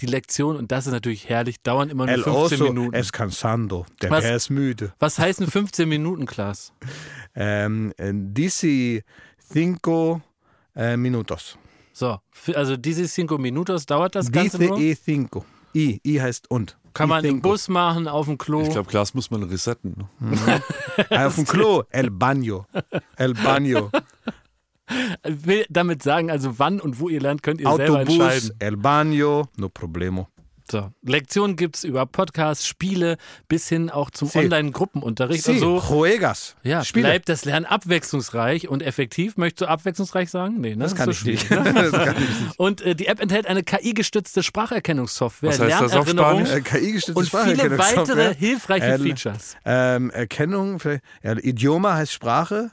Die Lektion, und das ist natürlich herrlich, dauern immer nur El 15 oso Minuten. es cansando. Der Was? Bär ist müde. Was heißen 15 Minuten, Klaas? Ähm, äh, dici cinco äh, minutos. So, also diese cinco minutos dauert das Ganze Dice nur. e cinco. I, I heißt und. Kann man im cinco. Bus machen, auf dem Klo. Ich glaube, Glas muss man resetten. Ne? Ah, Auf dem Klo. El baño. El baño. will damit sagen, also wann und wo ihr lernt, könnt ihr selber Autobus. entscheiden. El baño. No problemo. So, Lektionen gibt's über Podcasts, Spiele bis hin auch zum Sí. Online-Gruppenunterricht. Sí, Also juegas. ja, Spiele. bleibt das Lernen abwechslungsreich und effektiv. Möchtest du abwechslungsreich sagen? Nee, ne? Das kann ist ich so nicht. ne? das kann ich nicht. Und äh, die App enthält eine KI-gestützte Spracherkennungssoftware, Was heißt das auf Lernerinnerung Spanisch? Äh, KI-gestützte und viele weitere hilfreiche El- Features. Ähm, Erkennung, vielleicht, ja, Idioma heißt Sprache,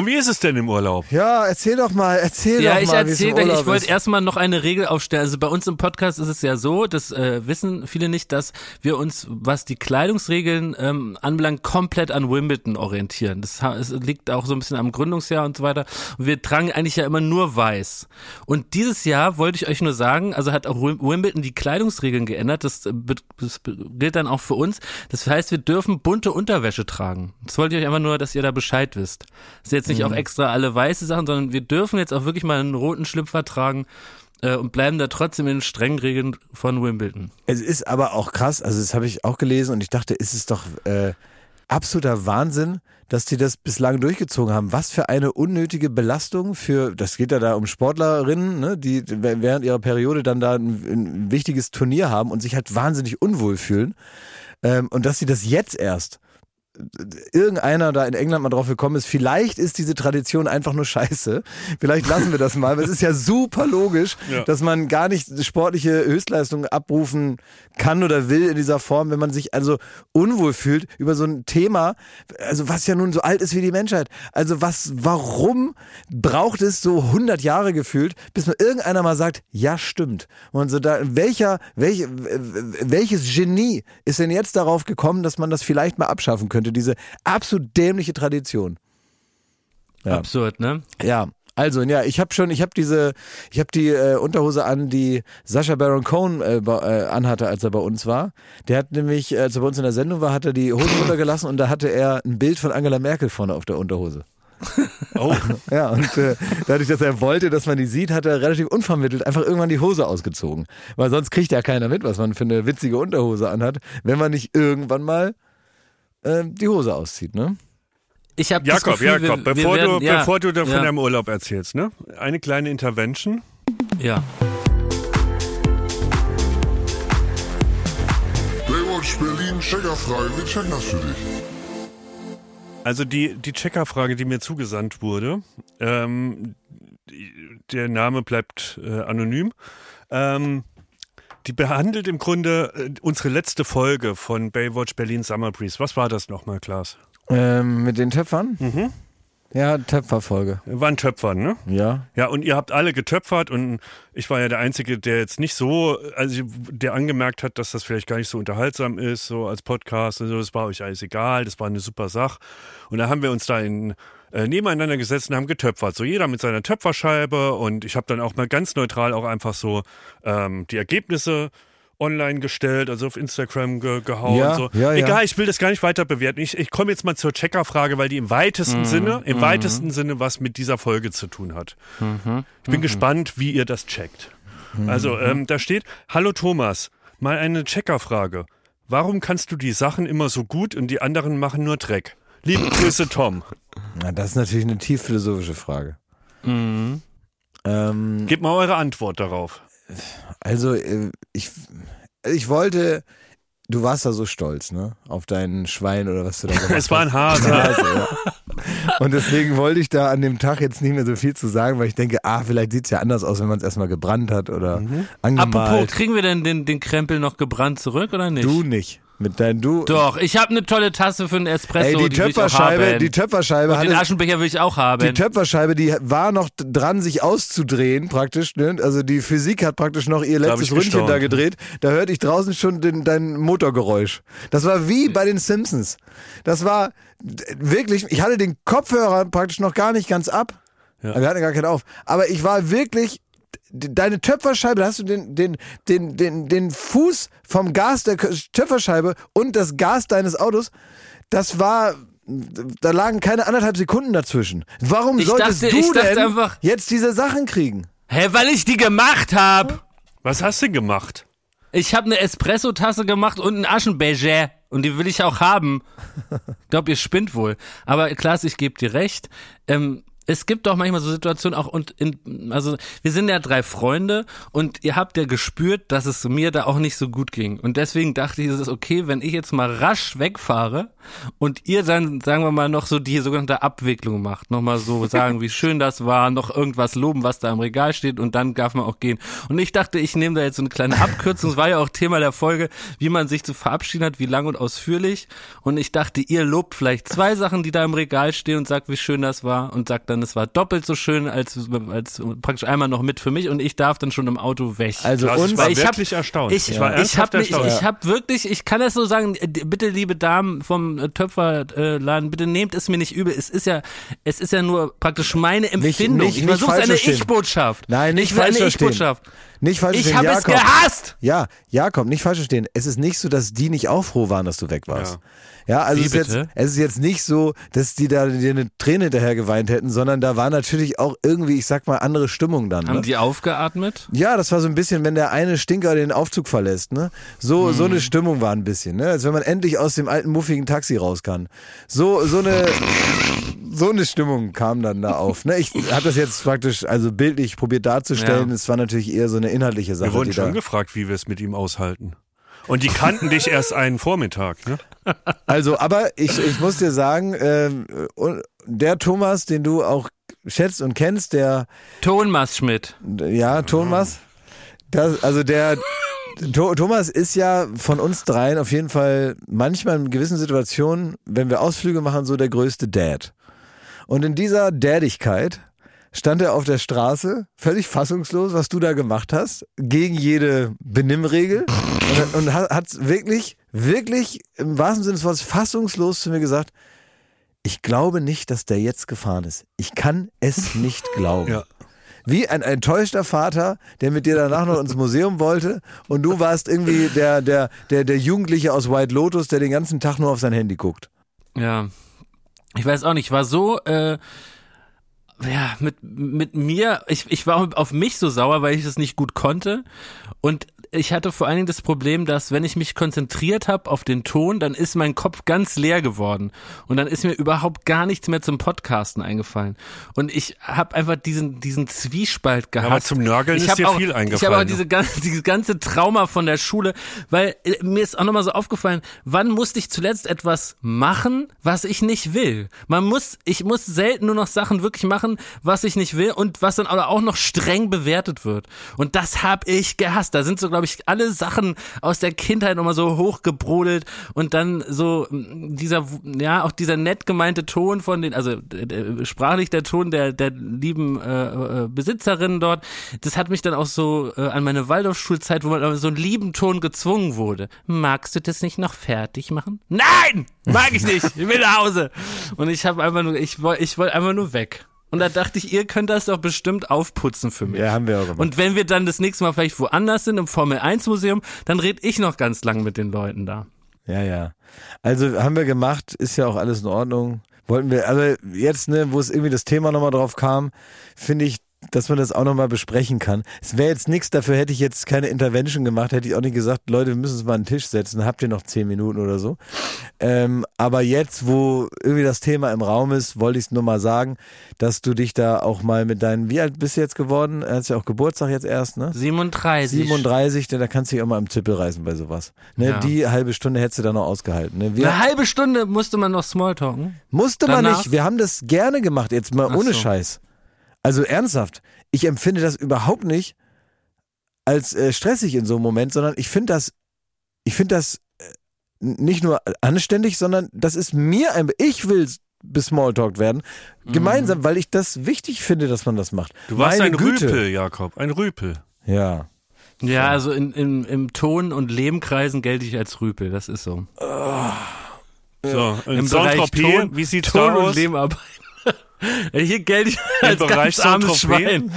Wie ist es denn im Urlaub? Ja, erzähl doch mal, erzähl Ja, doch ich mal, wie es im erzähle gleich, ich wollte erstmal noch eine Regel aufstellen. Also bei uns im Podcast ist es ja so, das äh, wissen viele nicht, dass wir uns, was die Kleidungsregeln ähm, anbelangt, komplett an Wimbledon orientieren. Das es liegt auch so ein bisschen am Gründungsjahr und so weiter. Und wir tragen eigentlich ja immer nur weiß. Und dieses Jahr wollte ich euch nur sagen, also hat auch Wim- Wimbledon die Kleidungsregeln geändert. Das, äh, das gilt dann auch für uns. Das heißt, wir dürfen bunte Unterwäsche tragen. Das wollte ich euch einfach nur, dass ihr da Bescheid wisst. Das ist jetzt nicht auch extra alle weiße Sachen, sondern wir dürfen jetzt auch wirklich mal einen roten Schlüpfer tragen äh, und bleiben da trotzdem in den strengen Regeln von Wimbledon. Es ist aber auch krass, also das habe ich auch gelesen und ich dachte, ist es doch äh, absoluter Wahnsinn, dass die das bislang durchgezogen haben. Was für eine unnötige Belastung für, das geht ja da um Sportlerinnen, ne, die während ihrer Periode dann da ein, ein wichtiges Turnier haben und sich halt wahnsinnig unwohl fühlen. Ähm, und dass sie das jetzt erst irgendeiner da in England mal drauf gekommen ist, vielleicht ist diese Tradition einfach nur scheiße. Vielleicht lassen wir das mal, weil es ist ja super logisch, Ja. dass man gar nicht sportliche Höchstleistungen abrufen kann oder will in dieser Form, wenn man sich also unwohl fühlt über so ein Thema, also was ja nun so alt ist wie die Menschheit. Also was, warum braucht es so 100 Jahre gefühlt, bis man irgendeiner mal sagt, ja stimmt. Und so da, welcher, welche, welches Genie ist denn jetzt darauf gekommen, dass man das vielleicht mal abschaffen könnte, diese absolut dämliche Tradition? Ja. Absurd, ne? Ja, also ja, ich habe schon, ich habe diese, ich habe die äh, Unterhose an, die Sascha Baron Cohen äh, äh, anhatte, als er bei uns war. Der hat nämlich, äh, als er bei uns in der Sendung war, hat er die Hose runtergelassen und da hatte er ein Bild von Angela Merkel vorne auf der Unterhose. Oh, Ja, und äh, dadurch, dass er wollte, dass man die sieht, hat er relativ unvermittelt einfach irgendwann die Hose ausgezogen. Weil sonst kriegt ja keiner mit, was man für eine witzige Unterhose anhat, wenn man nicht irgendwann mal äh, die Hose auszieht, ne? Ich habe das Jakob, Gefühl, Jakob, wir, bevor, wir werden, du, ja, bevor du da von ja, deinem Urlaub erzählst, ne? Eine kleine Intervention. ja. Baywatch Berlin, Checkerfrage, wir checken das für dich. Also die, die Checkerfrage, die mir zugesandt wurde, ähm, die- der Name bleibt äh, anonym, ähm, die behandelt im Grunde äh, unsere letzte Folge von Baywatch Berlin Summer Breeze. Was war das nochmal, Klaas? Ähm, mit den Töpfern? Mhm. Ja, Töpferfolge. War ein Töpfern, ne? Ja. Ja, und ihr habt alle getöpfert und ich war ja der Einzige, der jetzt nicht so, also der angemerkt hat, dass das vielleicht gar nicht so unterhaltsam ist, so als Podcast und so, das war euch alles egal, das war eine super Sache. Und da haben wir uns da in, äh, nebeneinander gesetzt und haben getöpfert. So jeder mit seiner Töpferscheibe und ich habe dann auch mal ganz neutral auch einfach so ähm, die Ergebnisse online gestellt, also auf Instagram ge gehauen. Ja, so. ja, ja. Egal, ich will das gar nicht weiter bewerten. Ich, ich komme jetzt mal zur Checkerfrage, weil die im weitesten Mhm. Sinne, im weitesten Sinne was mit dieser Folge zu tun hat. Mhm. Ich bin gespannt, wie ihr das checkt. Also, ähm, da steht, hallo Thomas, mal eine Checkerfrage. Warum kannst du die Sachen immer so gut und die anderen machen nur Dreck? Liebe Grüße, Tom. Na, das ist natürlich eine tief philosophische Frage. Mhm. Ähm, Gebt mal eure Antwort darauf. also, äh, ich, ich wollte, du warst da so stolz, ne? Auf dein Schwein oder was du da gemacht Es war ein hast. Hase. Hase, ja. Und deswegen wollte ich da an dem Tag jetzt nicht mehr so viel zu sagen, weil ich denke, ah, vielleicht sieht's ja anders aus, wenn man es erstmal gebrannt hat oder Apropos, angemalt. kriegen wir denn den, den Krempel noch gebrannt zurück oder nicht? du nicht. Mit deinen du. Doch, ich habe eine tolle Tasse für einen Espresso. Ey, die auch Töpferscheibe, die Töpferscheibe Und den Aschenbecher will ich auch haben. die Töpferscheibe, die war noch dran, sich auszudrehen, praktisch. Ne? Also die Physik hat praktisch noch ihr letztes Ründchen da gedreht. Da hörte ich draußen schon den, dein Motorgeräusch. Das war wie bei den Simpsons. Das war wirklich, ich hatte den Kopfhörer praktisch noch gar nicht ganz ab. Ja. Wir hatten gar keinen auf. Aber ich war wirklich, deine Töpferscheibe, da hast du den, den, den, den, den Fuß vom Gas der Töpferscheibe und das Gas deines Autos, das war, da lagen keine anderthalb Sekunden dazwischen. Warum Ich solltest dachte- du denn einfach- jetzt diese Sachen kriegen? Hä, weil ich die gemacht hab. Was hast du gemacht? Ich habe eine Espresso-Tasse gemacht und einen Aschenbecher. Und die will ich auch haben. Ich glaube, ihr spinnt wohl. Aber Klaas, ich gebe dir recht. Ähm, es gibt doch manchmal so Situationen auch und in, also wir sind ja drei Freunde und ihr habt ja gespürt, dass es mir da auch nicht so gut ging. Und deswegen dachte ich, es ist okay, wenn ich jetzt mal rasch wegfahre und ihr dann, sagen wir mal, noch so die sogenannte Abwicklung macht. Nochmal so sagen, wie schön das war, noch irgendwas loben, was da im Regal steht und dann darf man auch gehen. Und ich dachte, ich nehme da jetzt so eine kleine Abkürzung. Es war ja auch Thema der Folge, wie man sich zu verabschieden hat, wie lang und ausführlich. Und ich dachte, ihr lobt vielleicht zwei Sachen, die da im Regal stehen und sagt, wie schön das war und sagt dann, es war doppelt so schön als, als praktisch einmal noch mit für mich und ich darf dann schon im Auto weg. Also Klaas, uns, ich war ich hab- wirklich erstaunt. Ich, ich war ich ernsthaft habe ich, erstaunt. ich hab wirklich, ich kann das so sagen, äh, bitte liebe Damen vom äh, Töpferladen, bitte nehmt es mir nicht übel. Es ist ja, es ist ja nur praktisch meine Empfindung. nicht- ich nicht versuche falsch eine. Ich-Botschaft. Nein, nicht ich falsch eine. Ich-Botschaft. nicht falsch Ich habe es gehasst. Ja, Jakob, nicht falsch verstehen. Es ist nicht so, dass die nicht auch froh waren, dass du weg warst. Ja, also Wie es ist, jetzt, es ist jetzt nicht so, dass die da dir eine Träne hinterher geweint hätten, sondern da war natürlich auch irgendwie, ich sag mal, andere Stimmung dann. Haben Ne? die aufgeatmet? Ja, das war so ein bisschen, wenn der eine Stinker den Aufzug verlässt, ne? So, so Hm. eine Stimmung war ein bisschen, ne? Als wenn man endlich aus dem alten muffigen Taxi raus kann. So, so eine, so eine Stimmung kam dann da auf, ne? Ich habe das jetzt praktisch, also bildlich probiert darzustellen. Ja. Es war natürlich eher so eine inhaltliche Sache. Wir wurden schon gefragt, wie wir es mit ihm aushalten. Und die kannten dich erst einen Vormittag, ne? Also, aber ich, ich muss dir sagen, ähm, der Thomas, den du auch schätzt und kennst, der, Thomas Schmidt. ja, Thomas, das, also der, Tho- Thomas ist ja von uns dreien auf jeden Fall manchmal in gewissen Situationen, wenn wir Ausflüge machen, so der größte Dad. Und in dieser Dadigkeit stand er auf der Straße, völlig fassungslos, was du da gemacht hast, gegen jede Benimmregel und, und hat, hat wirklich, wirklich im wahrsten Sinne des Wortes fassungslos zu mir gesagt, ich glaube nicht, dass der jetzt gefahren ist. Ich kann es nicht glauben. Ja. Wie ein enttäuschter Vater, der mit dir danach noch ins Museum wollte und du warst irgendwie der, der, der, der Jugendliche aus White Lotus, der den ganzen Tag nur auf sein Handy guckt. Ja. Ich weiß auch nicht, ich war so, äh, ja, mit, mit mir, ich, ich war auf mich so sauer, weil ich es nicht gut konnte. Und ich hatte vor allen Dingen das Problem, dass wenn ich mich konzentriert habe auf den Ton, dann ist mein Kopf ganz leer geworden. Und dann ist mir überhaupt gar nichts mehr zum Podcasten eingefallen. Und ich habe einfach diesen, diesen Zwiespalt gehabt. aber zum Nörgeln ich ist dir auch, viel Ich habe eingefallen, auch ne? diese ganze, dieses ganze Trauma von der Schule, weil äh, mir ist auch nochmal so aufgefallen, wann musste ich zuletzt etwas machen, was ich nicht will? Man muss, ich muss selten nur noch Sachen wirklich machen, was ich nicht will und was dann aber auch noch streng bewertet wird. Und das habe ich gehasst. Da sind so, glaube ich, alle Sachen aus der Kindheit nochmal so hochgebrodelt und dann so mh, dieser, ja, auch dieser nett gemeinte Ton von den, also sprachlich der Ton der, der lieben äh, äh, Besitzerin dort, das hat mich dann auch so äh, an meine Waldorfschulzeit, wo man so einen lieben Ton gezwungen wurde. Magst du das nicht noch fertig machen? Nein! Mag ich nicht! Ich will nach Hause! Und ich habe einfach nur, ich ich wollte einfach nur weg. Und da dachte ich, ihr könnt das doch bestimmt aufputzen für mich. Ja, haben wir auch gemacht. Und wenn wir dann das nächste Mal vielleicht woanders sind, im Formel 1 Museum, dann red ich noch ganz lang mit den Leuten da. Ja, ja. Also haben wir gemacht, ist ja auch alles in Ordnung. Wollten wir, aber jetzt, ne, wo es irgendwie das Thema nochmal drauf kam, finde ich, dass man das auch nochmal besprechen kann. Es wäre jetzt nichts, dafür hätte ich jetzt keine Intervention gemacht, hätte ich auch nicht gesagt, Leute, wir müssen uns mal an den Tisch setzen, habt ihr noch zehn Minuten oder so. Ähm, aber jetzt, wo irgendwie das Thema im Raum ist, wollte ich es nur mal sagen, dass du dich da auch mal mit deinen, wie alt bist du jetzt geworden? Er hat ja auch Geburtstag jetzt erst, ne? 37. 37, denn da kannst du dich auch mal im Zippel reißen bei sowas. Ne, Ja. Die halbe Stunde hättest du da noch ausgehalten. Ne? Wir, Eine halbe Stunde musste man noch Smalltalken. musste man danach- nicht. Wir haben das gerne gemacht, jetzt mal Ach ohne so. Scheiß. Also ernsthaft. Ich empfinde das überhaupt nicht als äh, stressig in so einem Moment, sondern ich finde das, ich finde das äh, nicht nur anständig, sondern das ist mir ein, ich will besmalltalkt werden. Gemeinsam, weil ich das wichtig finde, dass man das macht. Du warst Meine ein Güte. Rüpel, Jakob. Ein Rüpel. Ja. Ja, also in, in, im Ton- und Lehmkreisen gelte ich als Rüpel, das ist so. So, Im in Bereich Saint-Tropez, Ton, wie sieht's Ton und aus? Lehmarbeit. Hier gelte ich als ganz armes? Schwein.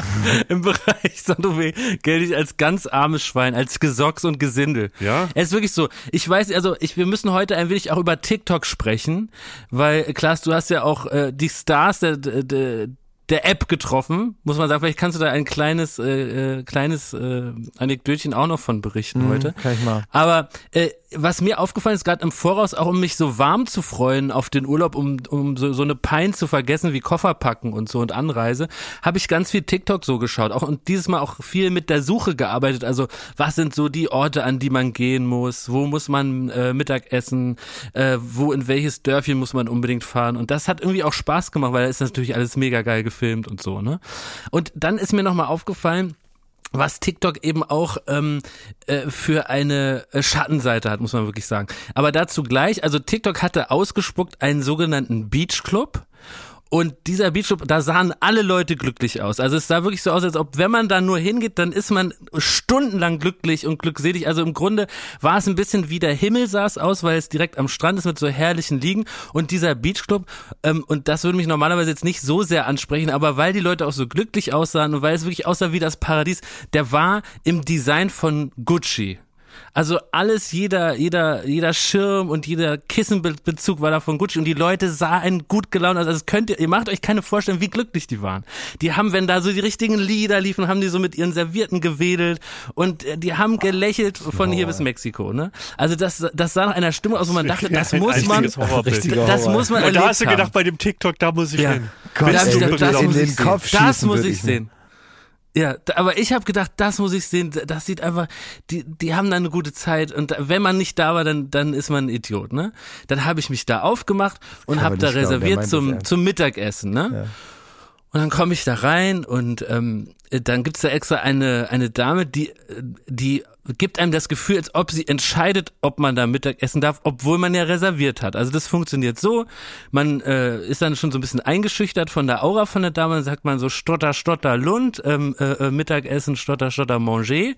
Im Bereich Saint-Tropez gelte ich als ganz armes Schwein, als Gesocks und Gesindel. Ja? Es ist wirklich so. Ich weiß, also ich, wir müssen heute ein wenig auch über TikTok sprechen, weil Klaas, du hast ja auch äh, die Stars der, der, der App getroffen, muss man sagen. Vielleicht kannst du da ein kleines, äh, äh, kleines äh, Anekdötchen auch noch von berichten heute. Kann ich mal. Aber äh, was mir aufgefallen ist, gerade im Voraus, auch um mich so warm zu freuen auf den Urlaub, um, um so, so eine Pein zu vergessen wie Koffer packen und so und Anreise, habe ich ganz viel TikTok so geschaut. Auch und dieses Mal auch viel mit der Suche gearbeitet. Also was sind so die Orte, an die man gehen muss? Wo muss man äh, Mittag essen? Äh, wo in welches Dörfchen muss man unbedingt fahren? Und das hat irgendwie auch Spaß gemacht, weil da ist natürlich alles mega geil gefilmt und so. Ne? Und dann ist mir nochmal aufgefallen, was TikTok eben auch ähm, äh, für eine äh, Schattenseite hat, muss man wirklich sagen. Aber dazu gleich, also TikTok hatte ausgespuckt einen sogenannten Beach Club. Und dieser Beachclub, da sahen alle Leute glücklich aus. Also es sah wirklich so aus, als ob, wenn man da nur hingeht, dann ist man stundenlang glücklich und glückselig. Also im Grunde war es ein bisschen wie der Himmel sah es aus, weil es direkt am Strand ist mit so herrlichen Liegen. Und dieser Beachclub, ähm, und das würde mich normalerweise jetzt nicht so sehr ansprechen, aber weil die Leute auch so glücklich aussahen und weil es wirklich aussah wie das Paradies, der war im Design von Gucci. Also alles, jeder, jeder, jeder Schirm und jeder Kissenbezug war da von Gucci und die Leute sahen gut gelaunt aus. Also das könnt ihr, ihr macht euch keine Vorstellung, wie glücklich die waren. Die haben, wenn da so die richtigen Lieder liefen, haben die so mit ihren Servierten gewedelt und äh, die haben gelächelt von hier bis Mexiko, ne? Also das, das sah nach einer Stimmung aus, wo man dachte, das muss man, das muss man Und da erlebt hast du gedacht, bei dem TikTok, da muss ich Ja. hin. Gott, Da hab ich ey, das in muss den ich Kopf sehen. Das schießen muss ich sehen. Ja, aber ich habe gedacht, das muss ich sehen. Das sieht einfach, die, die haben da eine gute Zeit und wenn man nicht da war, dann, dann ist man ein Idiot, ne? Dann habe ich mich da aufgemacht und habe da glauben, reserviert zum, zum Mittagessen, ne? Und dann komme ich da rein und ähm, dann gibt's da extra eine, eine Dame, die, die gibt einem das Gefühl, als ob sie entscheidet, ob man da Mittag essen darf, obwohl man ja reserviert hat. Also das funktioniert so, man äh, ist dann schon so ein bisschen eingeschüchtert von der Aura von der Dame, dann sagt man so Stotter, Stotter, Lund, ähm, äh, äh, Mittagessen, Stotter, Stotter, Manger.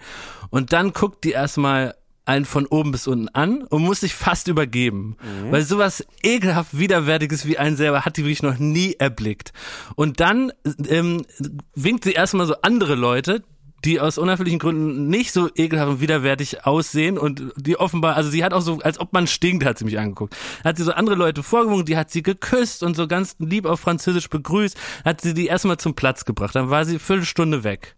Und dann guckt die erstmal einen von oben bis unten an und muss sich fast übergeben. Weil sowas ekelhaft Widerwärtiges wie einen selber hat die wirklich noch nie erblickt. Und dann ähm, winkt sie erstmal so andere Leute, die aus unerfüllichen Gründen nicht so ekelhaft und widerwärtig aussehen und die offenbar, also sie hat auch so, als ob man stinkt, hat sie mich angeguckt. Hat sie so andere Leute vorgewunken, die hat sie geküsst und so ganz lieb auf Französisch begrüßt, hat sie die erstmal zum Platz gebracht. Dann war sie eine Viertelstunde weg.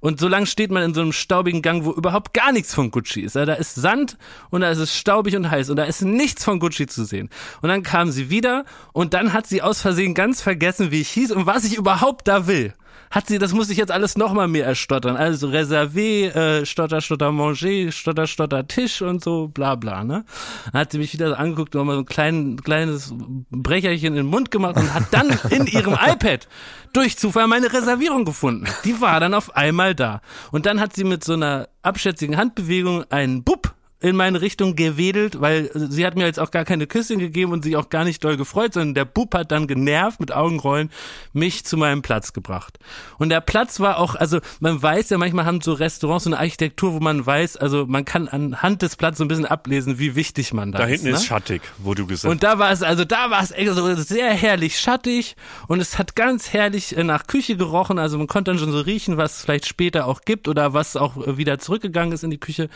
Und so lange steht man in so einem staubigen Gang, wo überhaupt gar nichts von Gucci ist. Da ist Sand und da ist es staubig und heiß und da ist nichts von Gucci zu sehen. Und dann kam sie wieder und dann hat sie aus Versehen ganz vergessen, wie ich hieß und was ich überhaupt da will. Hat sie, das muss ich jetzt alles noch mal mehr erstottern. Also Reservé, äh, Stotter, Stotter, Manger, Stotter, Stotter, Tisch und so, bla bla, ne? Dann hat sie mich wieder so angeguckt und mal so ein klein, kleines Brecherchen in den Mund gemacht und hat dann in ihrem iPad durch Zufall meine Reservierung gefunden. Die war dann auf einmal da. Und dann hat sie mit so einer abschätzigen Handbewegung einen Bub in meine Richtung gewedelt, weil sie hat mir jetzt auch gar keine Küsschen gegeben und sich auch gar nicht doll gefreut, sondern der Bub hat dann genervt mit Augenrollen mich zu meinem Platz gebracht. Und der Platz war auch, also man weiß ja, manchmal haben so Restaurants so eine Architektur, wo man weiß, also man kann anhand des Platzes so ein bisschen ablesen, wie wichtig man da, Da ist. hinten ne? ist schattig, wo du gesagt Und da war es, also da war es echt so sehr herrlich schattig und es hat ganz herrlich äh, nach Küche gerochen. Also man konnte dann schon so riechen, was es vielleicht später auch gibt oder was auch äh, wieder zurückgegangen ist in die Küche.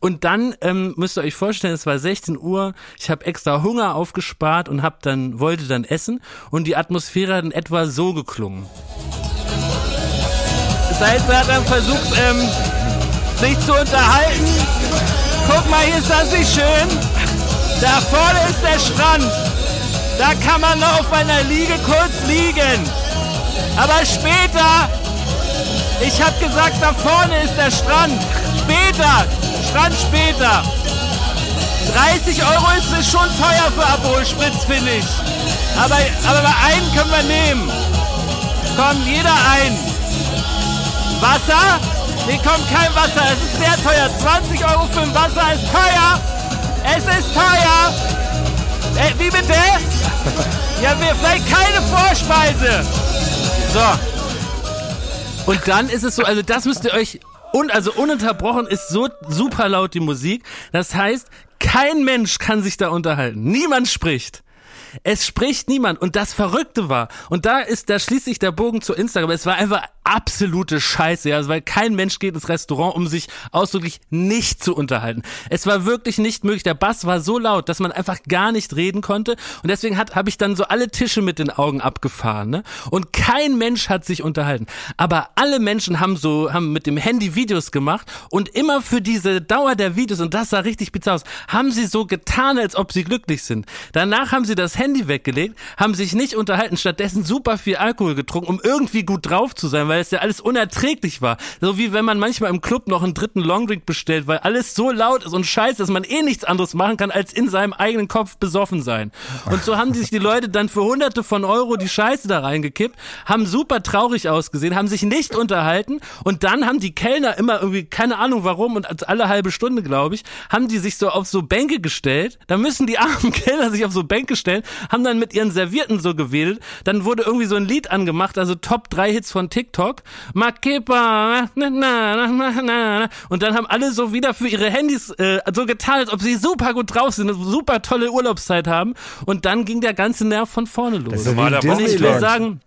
Und dann ähm, müsst ihr euch vorstellen, es war 16 Uhr. Ich habe extra Hunger aufgespart und hab dann wollte dann essen und die Atmosphäre hat in etwa so geklungen. Das heißt, er hat dann versucht, ähm, sich zu unterhalten. Guck mal, hier ist das nicht schön. Da vorne ist der Strand. Da kann man noch auf einer Liege kurz liegen. Aber später, ich hab gesagt, da vorne ist der Strand. Später, Strand später. 30 Euro ist es schon teuer für Aperol Spritz, finde ich. Aber, aber einen können wir nehmen. Komm, jeder ein. Wasser? Nee, kommt kein Wasser. Es ist sehr teuer. 20 Euro für ein Wasser ist teuer. Es ist teuer! Äh, wie bitte? Ja, wir, vielleicht keine Vorspeise! So. Und dann ist es so, also das müsst ihr euch und also ununterbrochen ist so super laut die Musik. Das heißt, kein Mensch kann sich da unterhalten. Niemand spricht. Es spricht niemand. Und das Verrückte war, und da ist, da schließt sich der Bogen zu Instagram. Es war einfach absolute Scheiße, ja, also weil kein Mensch geht ins Restaurant, um sich ausdrücklich nicht zu unterhalten. Es war wirklich nicht möglich. Der Bass war so laut, dass man einfach gar nicht reden konnte. Und deswegen hat, habe ich dann so alle Tische mit den Augen abgefahren, ne? Und kein Mensch hat sich unterhalten. Aber alle Menschen haben so, haben mit dem Handy Videos gemacht und immer für diese Dauer der Videos, und das sah richtig bizarr aus, haben sie so getan, als ob sie glücklich sind. Danach haben sie das Handy weggelegt, haben sich nicht unterhalten, stattdessen super viel Alkohol getrunken, um irgendwie gut drauf zu sein, weil es ja alles unerträglich war. So wie wenn man manchmal im Club noch einen dritten Longdrink bestellt, weil alles so laut ist und scheiße, dass man eh nichts anderes machen kann, als in seinem eigenen Kopf besoffen sein. Und so haben sich die Leute dann für hunderte von Euro die Scheiße da reingekippt, haben super traurig ausgesehen, haben sich nicht unterhalten und dann haben die Kellner immer irgendwie, keine Ahnung warum, und alle halbe Stunde, glaube ich, haben die sich so auf so Bänke gestellt. Da müssen die armen Kellner sich auf so Bänke stellen, haben dann mit ihren Servierten so gewedelt. Dann wurde irgendwie so ein Lied angemacht, also Top 3 Hits von TikTok. Makepa, na, na, na, na, und dann haben alle so wieder für ihre Handys äh, so getan, als ob sie super gut drauf sind, eine super tolle Urlaubszeit haben. Und dann ging der ganze Nerv von vorne los. wie Normaler Disney Und ich will sagen,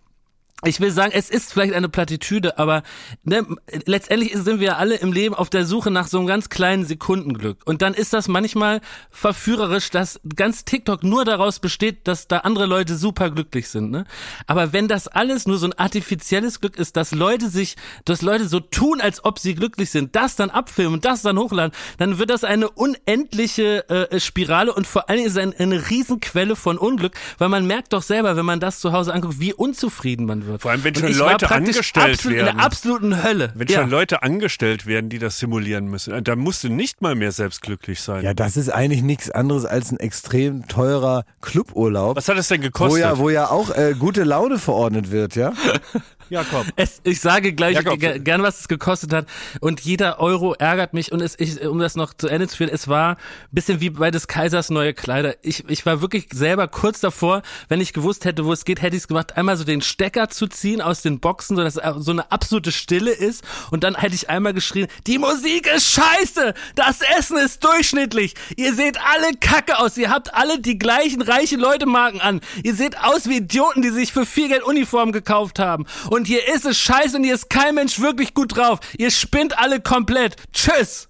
ich will sagen, es ist vielleicht eine Plattitüde, aber ne, letztendlich sind wir alle im Leben auf der Suche nach so einem ganz kleinen Sekundenglück. Und dann ist das manchmal verführerisch, dass ganz TikTok nur daraus besteht, dass da andere Leute super glücklich sind. Ne? Aber wenn das alles nur so ein artifizielles Glück ist, dass Leute sich, dass Leute so tun, als ob sie glücklich sind, das dann abfilmen das dann hochladen, dann wird das eine unendliche äh, Spirale und vor allen Dingen ist es ein, eine Riesenquelle von Unglück, weil man merkt doch selber, wenn man das zu Hause anguckt, wie unzufrieden man wird. Vor allem, wenn Und schon Leute angestellt absolut werden. In der absoluten Hölle. Wenn ja. schon Leute angestellt werden, die das simulieren müssen, da musst du nicht mal mehr selbst glücklich sein. Ja, das ist eigentlich nichts anderes als ein extrem teurer Cluburlaub. Was hat es denn Wo gekostet? ja, wo ja auch äh, gute Laune verordnet wird, ja? Jakob. Es, ich sage gleich Jakob. gern, was es gekostet hat. Und jeder Euro ärgert mich. Und es, ich, um das noch zu Ende zu führen, es war ein bisschen wie bei des Kaisers neue Kleider. Ich, ich war wirklich selber kurz davor, wenn ich gewusst hätte, wo es geht, hätte ich es gemacht, einmal so den Stecker zu ziehen aus den Boxen, so dass äh, so eine absolute Stille ist. Und dann hätte ich einmal geschrien, die Musik ist scheiße! Das Essen ist durchschnittlich! Ihr seht alle kacke aus! Ihr habt alle die gleichen reiche Leute-Marken an! Ihr seht aus wie Idioten, die sich für viel Geld Uniformen gekauft haben! Und hier ist es scheiße und hier ist kein Mensch wirklich gut drauf! Ihr spinnt alle komplett! Tschüss!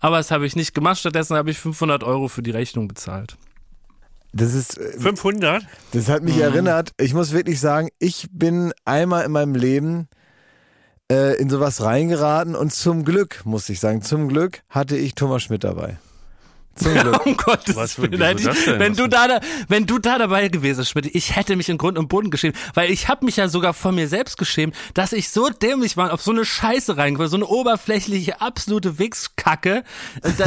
Aber das habe ich nicht gemacht, stattdessen habe ich 500 Euro für die Rechnung bezahlt. Das ist, äh, 500? das hat mich erinnert. Ich muss wirklich sagen, ich bin einmal in meinem Leben äh, in sowas reingeraten und zum Glück, muss ich sagen, zum Glück hatte ich Thomas Schmidt dabei. Zum Glück. Um Gottes Was für- Willen. ich- das denn? Wenn du da, wenn du da dabei gewesen Schmidt, ich hätte mich in Grund und Boden geschämt, weil ich habe mich ja sogar von mir selbst geschämt, dass ich so dämlich war und auf so eine Scheiße reingekommen, so eine oberflächliche, absolute Wichskacke.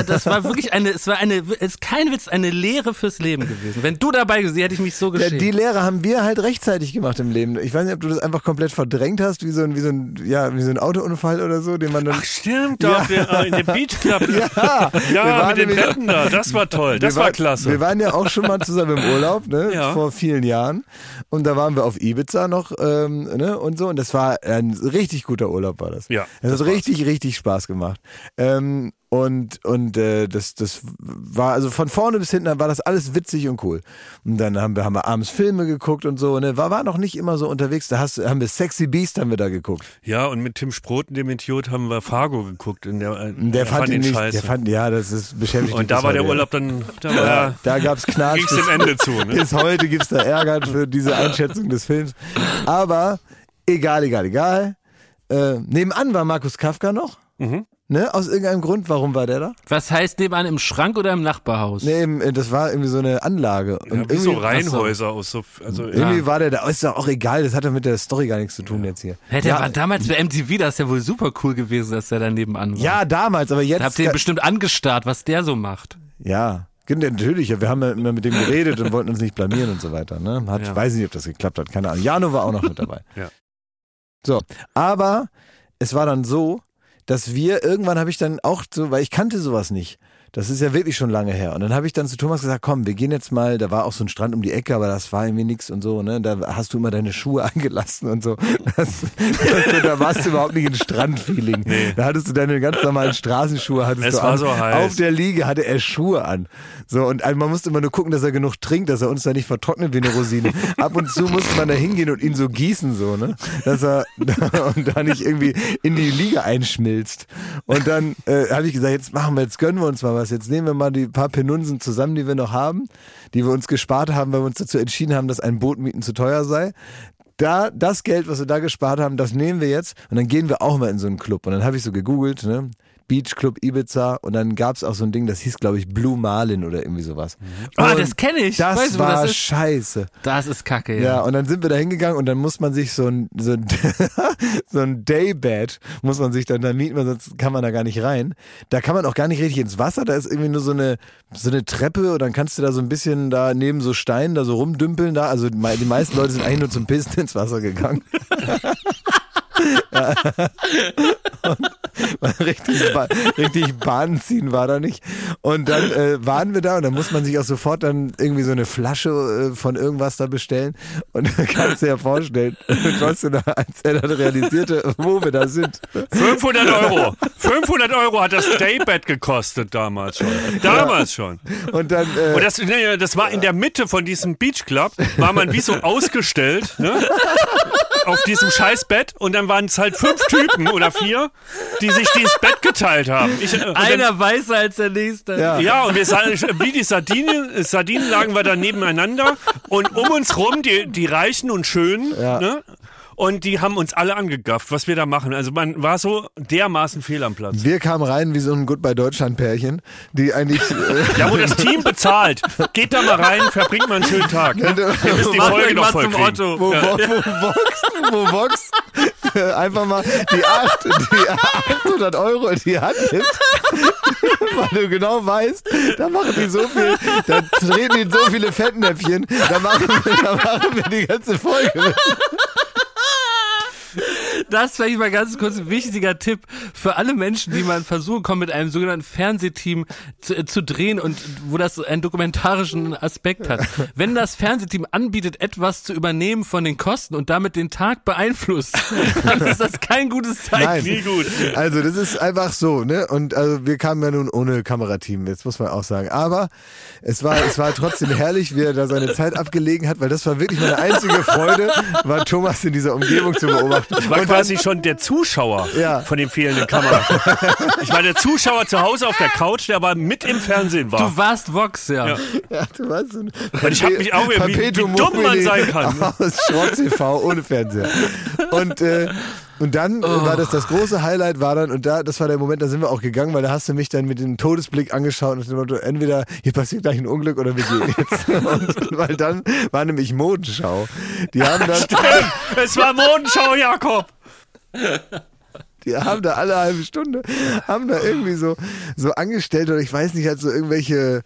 Das war wirklich eine, es war eine, es ist kein Witz, eine Lehre fürs Leben gewesen. Wenn du dabei gewesen, wärst, hätte ich mich so Ja, geschämt. die Lehre haben wir halt rechtzeitig gemacht im Leben. Ich weiß nicht, ob du das einfach komplett verdrängt hast, wie so ein, wie so ein, ja, wie so ein Autounfall oder so, den man dann. Ach stimmt, auf der, äh, in dem Beach Club. ja, wir Ja, waren mit den Betten da. Das war toll. Das war waren- klasse. Wir waren ja auch schon mal zusammen im Urlaub, ne? Ja. Vor vielen Jahren. Und da waren wir auf Ibiza noch, ähm, ne? Und so. Und das war ein richtig guter Urlaub, war das. Ja, Das, das hat war's. richtig, richtig Spaß gemacht. Ähm, und und äh, das, das war, also von vorne bis hinten war das alles witzig und cool. Und dann haben wir, haben wir abends Filme geguckt und so, ne? War, war noch nicht immer so unterwegs. Da hast, haben wir Sexy Beast haben wir da geguckt. ja, und mit Tim Sproten, dem Idiot, haben wir Fargo geguckt. In der, äh, Der er fand ihn nicht, scheiße. der fand, ja, das ist beschäftigt. und da bis war der heute. Urlaub dann, da war, Ja, da gab's Knatsch. ging's dem Ende zu. Ne? Bis heute gibt's da Ärger für diese Einschätzung des Films. Aber egal, egal, egal. Äh, nebenan war Markus Kafka noch. Mhm. Ne? Aus irgendeinem Grund. Warum war der da? Was heißt nebenan im Schrank oder im Nachbarhaus? Nee, äh, das war irgendwie so eine Anlage. Und Ja, wie so Reihenhäuser aus so, also, irgendwie ja. war der da. Ist doch auch egal. Das hat doch mit der Story gar nichts zu tun jetzt hier. Hä, der ja, war damals bei MTV, das ist ja wohl super cool gewesen, dass der da nebenan war. ja, damals, aber jetzt. Da habt ihr ihn bestimmt angestarrt, was der so macht. Ja, natürlich. ja, Wir haben ja immer mit dem geredet und wollten uns nicht blamieren und so weiter. Ne? Hat, Ja. Weiß nicht, ob das geklappt hat. Keine Ahnung. Jano war auch noch mit dabei. Ja. So, aber es war dann so, dass wir irgendwann habe ich dann auch so, weil ich kannte sowas nicht. Das ist ja wirklich schon lange her. Und dann habe ich dann zu Thomas gesagt, komm, wir gehen jetzt mal, da war auch so ein Strand um die Ecke, aber das war irgendwie nix und so, ne? Da hast du immer deine Schuhe angelassen und so. Das, da warst du überhaupt nicht in Strandfeeling. Da hattest du deine ganz normalen Straßenschuhe, hattest Es du war an. so heiß. Auf der Liege hatte er Schuhe an. So, und man musste immer nur gucken, dass er genug trinkt, dass er uns da nicht vertrocknet wie eine Rosine. Ab und zu musste man da hingehen und ihn so gießen, so, ne? Dass er und da nicht irgendwie in die Liege einschmilzt. Und dann äh, habe ich gesagt, jetzt machen wir, jetzt gönnen wir uns mal was. Jetzt nehmen wir mal die paar Penunsen zusammen, die wir noch haben, die wir uns gespart haben, weil wir uns dazu entschieden haben, dass ein Boot mieten zu teuer sei. Da, das Geld, was wir da gespart haben, das nehmen wir jetzt und dann gehen wir auch mal in so einen Club. Und dann habe ich so gegoogelt, ne? Beach Club Ibiza und dann gab's auch so ein Ding, das hieß, glaube ich, Blue Marlin oder irgendwie sowas. Ah, Und das kenne ich. Das weißt du, war das scheiße. Das ist kacke, Ja, ja. und dann sind wir da hingegangen und dann muss man sich so ein, so ein, so ein Daybed muss man sich dann da mieten, sonst kann man da gar nicht rein. Da kann man auch gar nicht richtig ins Wasser, da ist irgendwie nur so eine, so eine Treppe und dann kannst du da so ein bisschen da neben so Steinen da so rumdümpeln da. Also die meisten Leute sind eigentlich nur zum Pissen ins Wasser gegangen. Ja. Richtig, ba richtig Bahn ziehen war da nicht. Und dann äh, waren wir da und dann muss man sich auch sofort dann irgendwie so eine Flasche äh, von irgendwas da bestellen. Und dann kannst du dir ja vorstellen, was du da, als er dann realisierte, wo wir da sind. 500 Euro. 500 Euro hat das Daybed gekostet damals schon. Damals schon. Und dann, äh, Und das, nee, das war in der Mitte von diesem Beach Club, war man wie so ausgestellt, ne? Auf diesem Scheißbett und dann waren es halt fünf Typen oder vier, die sich dieses Bett geteilt haben. Ich, äh, und dann- Einer weißer als der nächste. ja. Ja, und wir wie die Sardinen, Sardinen lagen wir da nebeneinander und um uns rum die, die Reichen und Schönen, Ja. ne? Und die haben uns alle angegafft, was wir da machen. Also man war so dermaßen fehl am Platz. wir kamen rein wie so ein Goodbye Deutschland Pärchen, die eigentlich äh, Ja, wo das Team bezahlt. Geht da mal rein, verbringt mal einen schönen Tag. Wir müssen die Macht Folge noch voll zum. Otto. wo, wo, wo Vox, wo Vox äh, einfach mal die, acht, die 800 Euro in die Hand nimmt, weil du genau weißt, da machen die so viel, da treten die so viele Fettnäpfchen, da machen da machen wir die ganze Folge. Das vielleicht mal ganz kurz ein wichtiger Tipp für alle Menschen, die mal versuchen kommen, mit einem sogenannten Fernsehteam zu, äh, zu drehen und wo das einen dokumentarischen Aspekt hat. Wenn das Fernsehteam anbietet, etwas zu übernehmen von den Kosten und damit den Tag beeinflusst, dann ist das kein gutes Zeichen. Nein. Nie gut. Also das ist einfach so, ne? Und also wir kamen ja nun ohne Kamerateam, jetzt muss man auch sagen. Aber es war, es war trotzdem herrlich, wie er da seine Zeit abgelegen hat, weil das war wirklich meine einzige Freude, war Thomas in dieser Umgebung zu beobachten. Ich war quasi schon der Zuschauer Ja. von den fehlenden Kameras. Ich war der Zuschauer zu Hause auf der Couch, der aber mit im Fernsehen war. Du warst Vox, ja. Ja. Ja, du warst so ein Und ich hab mich auch- wie- wie dumm man sein kann. Aus Schrott TV ohne Fernseher. Und, äh, und dann äh, war das das große Highlight war dann, und da, das war der Moment, da sind wir auch gegangen, weil da hast du mich dann mit dem Todesblick angeschaut und nach dem Motto, entweder hier passiert gleich ein Unglück oder wir gehen jetzt. Und, weil dann war nämlich Modenschau. Die haben dann, Es war Modenschau, Jakob. Die haben da alle halbe Stunde, haben da irgendwie so, so angestellt oder ich weiß nicht, halt so irgendwelche,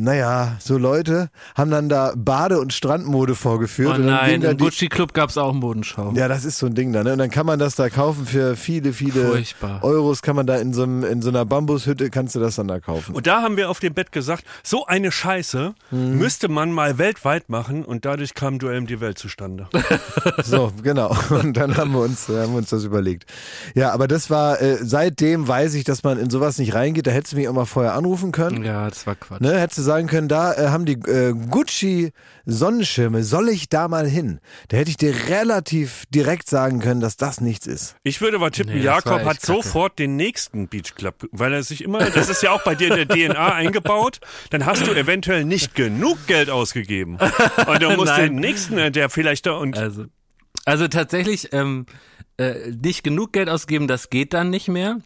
naja, so Leute, haben dann da Bade- und Strandmode vorgeführt. Oh und dann nein, im Gucci Club gab's auch Modenschau. Ja, das ist so ein Ding da, ne? Und dann kann man das da kaufen für viele, viele Furchtbar. Euros, kann man da in so, einem, in so einer Bambushütte, kannst du das dann da kaufen. Und da haben wir auf dem Bett gesagt, so eine Scheiße Mhm. müsste man mal weltweit machen und dadurch kam Duell um die Welt zustande. So, genau. Und dann haben wir uns, haben wir uns das überlegt. Ja, aber das war, äh, seitdem weiß ich, dass man in sowas nicht reingeht. Da hättest du mich auch mal vorher anrufen können. Ja, das war Quatsch. Ne, hättest du sagen können, da äh, haben die äh, Gucci Sonnenschirme, soll ich da mal hin? Da hätte ich dir relativ direkt sagen können, dass das nichts ist. Ich würde aber tippen, Nee, Jakob hat kacke. sofort den nächsten Beach Club, weil er sich immer, das ist ja auch bei dir in der DNA eingebaut, dann hast du eventuell nicht genug Geld ausgegeben. Und du musst den nächsten, äh, der vielleicht da und Also, also tatsächlich ähm, äh, nicht genug Geld ausgeben, das geht dann nicht mehr.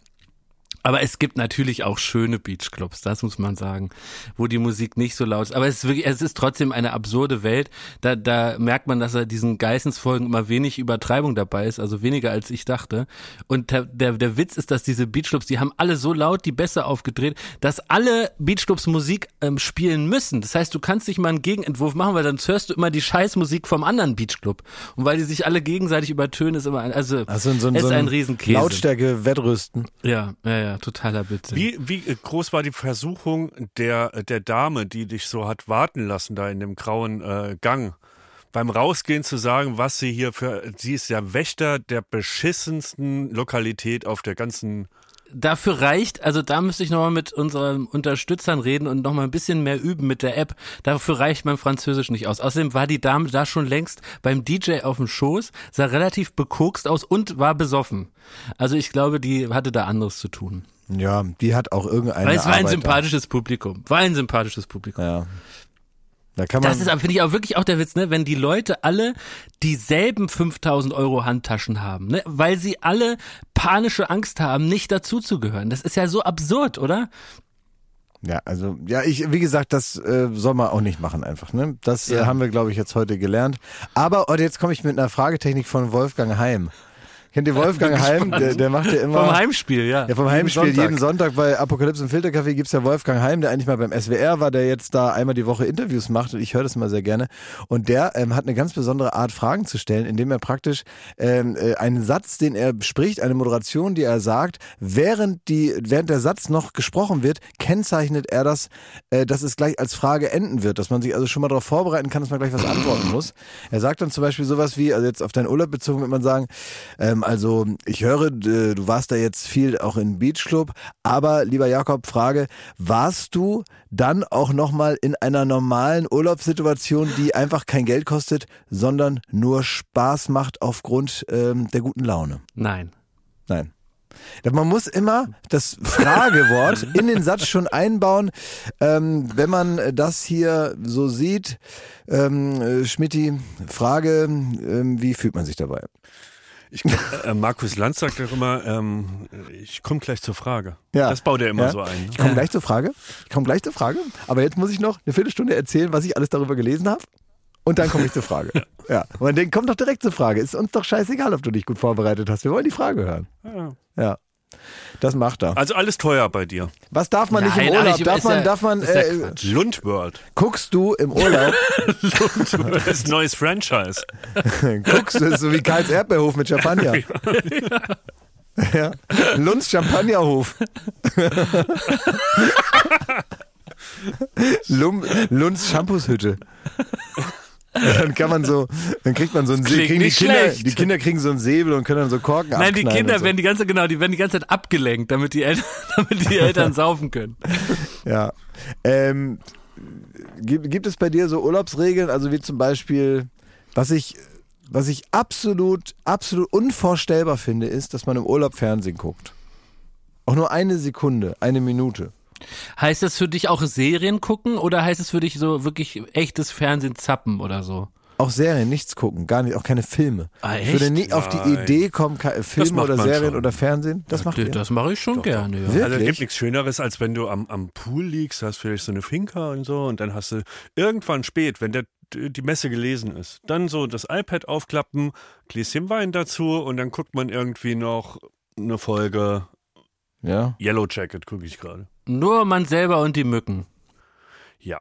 Aber es gibt natürlich auch schöne Beachclubs, das muss man sagen, wo die Musik nicht so laut ist. Aber es ist wirklich, es ist trotzdem eine absurde Welt. Da, da merkt man, dass er diesen Geissensfolgen immer wenig Übertreibung dabei ist, also weniger als ich dachte. Und der, der, der Witz ist, dass diese Beachclubs, die haben alle so laut die Bässe aufgedreht, dass alle Beachclubs Musik ähm, spielen müssen. Das heißt, du kannst nicht mal einen Gegenentwurf machen, weil dann hörst du immer die Scheißmusik vom anderen Beachclub. Und weil die sich alle gegenseitig übertönen, ist immer, ein- also, Also so ein, es so ist ein ein Riesenkäse. Lautstärke Wettrüsten. Ja, ja, ja. Totaler Blödsinn. Wie, wie groß war die Versuchung der, der Dame, die dich so hat warten lassen da in dem grauen äh, Gang? Beim Rausgehen zu sagen, was sie hier für, sie ist ja Wächter der beschissensten Lokalität auf der ganzen dafür reicht, also da müsste ich nochmal mit unseren Unterstützern reden und nochmal ein bisschen mehr üben mit der App. Dafür reicht mein Französisch nicht aus. Außerdem war die Dame da schon längst beim DJ auf dem Schoß, sah relativ bekokst aus und war besoffen. Also ich glaube, die hatte da anderes zu tun. Ja, die hat auch irgendeine Weil es war ein Arbeit sympathisches Publikum. War ein sympathisches Publikum. Ja. Da kann man. Das ist, aber, finde ich auch wirklich auch der Witz, ne? Wenn die Leute alle dieselben 5000 Euro Handtaschen haben, ne? Weil sie alle panische Angst haben, nicht dazuzugehören. Das ist ja so absurd, oder? Ja, also, ja, ich, wie gesagt, das äh, soll man auch nicht machen einfach, ne? Das äh, Ja. haben wir, glaube ich, jetzt heute gelernt. Aber und jetzt komme ich mit einer Fragetechnik von Wolfgang Heim. Kennt ihr Wolfgang Heim? Der, der macht ja immer. Vom Heimspiel, ja. Ja, vom Heimspiel Sonntag. jeden Sonntag bei Apokalypse im Filtercafé gibt's ja Wolfgang Heim, der eigentlich mal beim SWR war, der jetzt da einmal die Woche Interviews macht und ich höre das immer sehr gerne. Und der ähm, hat eine ganz besondere Art, Fragen zu stellen, indem er praktisch ähm, äh, einen Satz, den er spricht, eine Moderation, die er sagt, während, die, während der Satz noch gesprochen wird, kennzeichnet er das, äh, dass es gleich als Frage enden wird, dass man sich also schon mal darauf vorbereiten kann, dass man gleich was antworten muss. Er sagt dann zum Beispiel sowas wie, also jetzt auf deinen Urlaub bezogen, wird man sagen, ähm, also ich höre, du warst da jetzt viel auch in Beachclub, aber lieber Jakob, Frage, warst du dann auch nochmal in einer normalen Urlaubssituation, die einfach kein Geld kostet, sondern nur Spaß macht aufgrund ähm, der guten Laune? Nein. Nein. Man muss immer das Fragewort in den Satz schon einbauen. Ähm, wenn man das hier so sieht, ähm, äh, Schmidti, Frage, ähm, wie fühlt man sich dabei? Ich glaub, äh, Markus Lanz sagt doch immer, ähm, ich komme gleich zur Frage. Ja. Das baut er immer Ja. so ein. Ich komme gleich zur Frage. Ich komme gleich zur Frage. Aber jetzt muss ich noch eine Viertelstunde erzählen, was ich alles darüber gelesen habe. Und dann komme ich zur Frage. Ja. Und man denkt, komm doch direkt zur Frage. Ist uns doch scheißegal, ob du dich gut vorbereitet hast. Wir wollen die Frage hören. Ja. Ja. Das macht er. Also alles teuer bei dir. Was darf man nicht Nein, im aber Urlaub? ich- Darf ist man, ja- darf man, äh. Lundworld. guckst du im Urlaub, Das ist ein neues Franchise. guckst du, so wie Karls Erdbeerhof mit Champagner. Ja. Lunds Champagnerhof. Lum, Lunds Shampoos-Hütte. Dann kann man so, dann kriegt man so einen kriegen die Kinder, schlecht. die Kinder kriegen so einen Säbel und können dann so Korken Nein, die Kinder so. werden die ganze, genau, die werden die ganze Zeit abgelenkt, damit die Eltern, damit die Eltern saufen können. Ja. Ähm, gibt, gibt es bei dir so Urlaubsregeln, also wie zum Beispiel, was ich, was ich absolut, absolut unvorstellbar finde, ist, dass man im Urlaub Fernsehen guckt. Auch nur eine Sekunde, eine Minute. Heißt das für dich auch Serien gucken oder heißt es für dich so wirklich echtes Fernsehen zappen oder so? Auch Serien, nichts gucken, gar nicht, auch keine Filme. Ah, ich würde nie auf die. Idee kommen, Filme oder Serien schon. oder Fernsehen. Das macht ihr. Das mache ich schon gerne, ja. Wirklich? Also es gibt nichts Schöneres, als wenn du am, am Pool liegst, hast vielleicht so eine Finca und so und dann hast du irgendwann spät, wenn der, die Messe gelesen ist, dann so das iPad aufklappen, Gläschen Wein dazu und dann guckt man irgendwie noch eine Folge Ja. Yellow Jacket, gucke ich gerade. Nur man selber und die Mücken. Ja.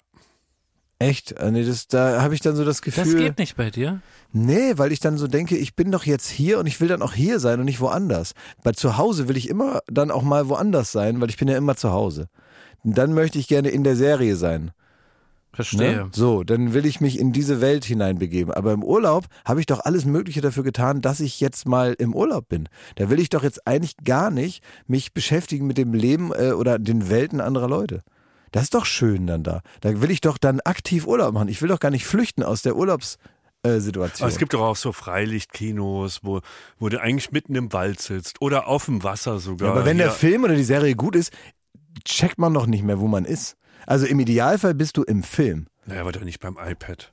Echt? Äh, Nee, das, da habe ich dann so das Gefühl. Das geht nicht bei dir. Nee, weil ich dann so denke, ich bin doch jetzt hier und ich will dann auch hier sein und nicht woanders. Bei zu Hause will ich immer dann auch mal woanders sein, weil ich bin ja immer zu Hause. Und dann möchte ich gerne in der Serie sein. Verstehe. Ne? So, dann will ich mich in diese Welt hineinbegeben. Aber im Urlaub habe ich doch alles Mögliche dafür getan, dass ich jetzt mal im Urlaub bin. Da will ich doch jetzt eigentlich gar nicht mich beschäftigen mit dem Leben äh, oder den Welten anderer Leute. Das ist doch schön dann da. Da will ich doch dann aktiv Urlaub machen. Ich will doch gar nicht flüchten aus der Urlaubssituation. Aber es gibt doch auch so Freilichtkinos, wo, wo du eigentlich mitten im Wald sitzt oder auf dem Wasser sogar. Ja, aber wenn der Hier- Film oder die Serie gut ist, checkt man doch nicht mehr, wo man ist. Also im Idealfall bist du im Film. Naja, aber doch nicht beim iPad.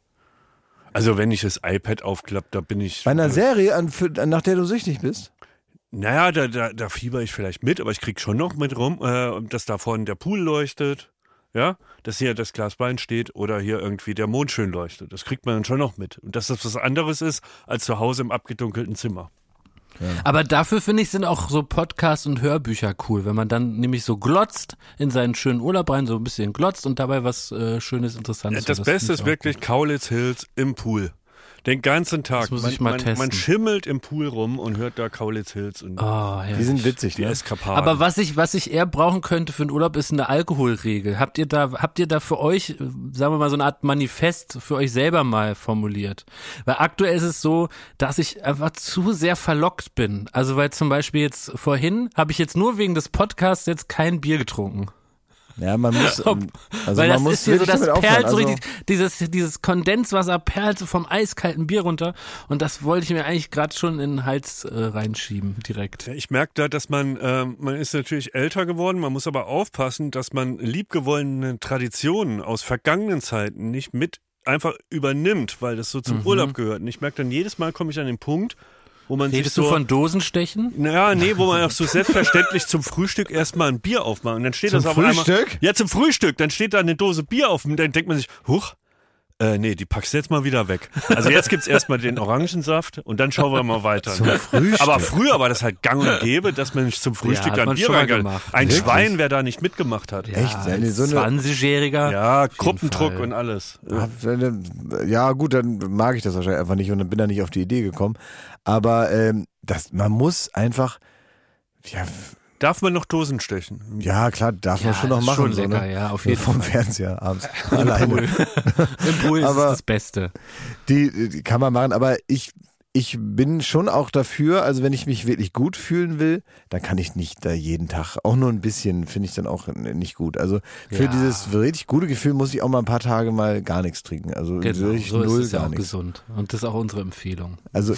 Also wenn ich das iPad aufklappe, da bin ich. Bei einer äh, Serie, an, für, nach der du süchtig bist. Naja, da, da, da fieber ich vielleicht mit, aber ich krieg schon noch mit rum, äh, dass da vorne der Pool leuchtet. Ja, dass hier das Glas Wein steht oder hier irgendwie der Mond schön leuchtet. Das kriegt man dann schon noch mit. Und dass das was anderes ist als zu Hause im abgedunkelten Zimmer. Aber dafür finde ich sind auch so Podcasts und Hörbücher cool, wenn man dann nämlich so glotzt in seinen schönen Urlaub rein, so ein bisschen glotzt und dabei was äh, Schönes, Interessantes. Das hört. Beste ist wirklich Kaulitz Hills im Pool. Den ganzen Tag. Das muss man, ich mal man, testen. man schimmelt im Pool rum und hört da Kaulitz Hills und Oh, ja. Die sind witzig, die ne? Eskapaden. Aber was ich, was ich eher brauchen könnte für einen Urlaub, ist eine Alkoholregel. Habt ihr da, habt ihr da für euch, äh, sagen wir mal, so eine Art Manifest für euch selber mal formuliert? Weil aktuell ist es so, dass ich einfach zu sehr verlockt bin. Also weil zum Beispiel jetzt vorhin habe ich jetzt nur wegen des Podcasts jetzt kein Bier getrunken. Ja, man muss, Ob- ähm, also weil man das muss ist hier so, das perlt so Also, richtig, dieses, dieses Kondenswasser perlt so vom eiskalten Bier runter und das wollte ich mir eigentlich gerade schon in den Hals äh, reinschieben, direkt. Ja, Ich merke da, dass man, ähm, man ist natürlich älter geworden, man muss aber aufpassen, dass man liebgewonnene Traditionen aus vergangenen Zeiten nicht mit einfach übernimmt, weil das so zum Mhm. Urlaub gehört. Und ich merke dann, jedes Mal komme ich an den Punkt, wo man Redest sich du so... von Dosenstechen? naja, nee, wo man auch so selbstverständlich zum Frühstück erstmal ein Bier aufmacht. Und dann steht Zum das auf einmal. Frühstück? Ja, zum Frühstück. Dann steht da eine Dose Bier auf und dann denkt man sich, huch, äh, nee, die packst du jetzt mal wieder weg. Also jetzt gibt's erstmal den Orangensaft und dann schauen wir mal weiter. Zum ne? Frühstück? Aber früher war das halt gang und gäbe, dass man zum Frühstück hat dann Bier gemacht. Ein Wirklich? Schwein, wer da nicht mitgemacht hat. Echt? Ja, nee, als so eine- 20-Jähriger. Ja, Gruppendruck und alles. Ja, Ja, gut, dann mag ich das wahrscheinlich einfach nicht und dann bin da nicht auf die Idee gekommen. Aber ähm, das, man muss einfach, ja, Darf man noch Dosen stechen? ja klar, darf man Ja, schon noch machen. schon so, lecker, ne? ja, auf So jeden vom Fall. Fernseher abends. Im. Pool. Im Pool ist Aber- es das Beste. Die, die kann man machen, aber ich, ich bin schon auch dafür, also wenn ich mich wirklich gut fühlen will, dann kann ich nicht da jeden Tag, auch nur ein bisschen, finde ich dann auch nicht gut. Also für Ja. dieses richtig gute Gefühl muss ich auch mal ein paar Tage mal gar nichts trinken. Also Genau, wirklich so ist null es ja gar auch nichts. gesund. Und das ist auch unsere Empfehlung. Also,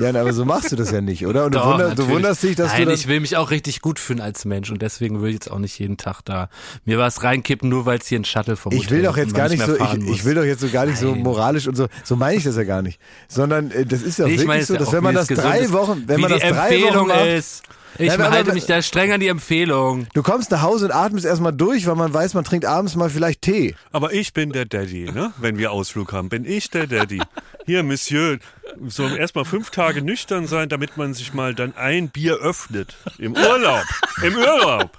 ja, aber so machst du das ja nicht, oder? Und du, Doch, du natürlich. wunderst dich, dass Nein, du dann, ich will mich auch richtig gut fühlen als Mensch und deswegen will ich jetzt auch nicht jeden Tag da mir was reinkippen, nur weil es hier ein Shuttle vom Ich will doch jetzt gar nicht so, ich, ich will doch jetzt so gar nicht so Nein. moralisch und so, so meine ich das ja gar nicht. Sondern äh, das ist ja ich wirklich meine, so, dass wenn man das drei Wochen, wenn man das drei Wochen Empfehlung macht, ist. Ich Ja, halte aber- mich da streng an die Empfehlung. du kommst nach Hause und atmest erstmal durch, weil man weiß, man trinkt abends mal vielleicht Tee. Aber ich bin der Daddy, ne? Wenn wir Ausflug haben, bin ich der Daddy. Hier, Monsieur, so erstmal fünf Tage nüchtern sein, damit man sich mal dann ein Bier öffnet. Im Urlaub. Im Urlaub.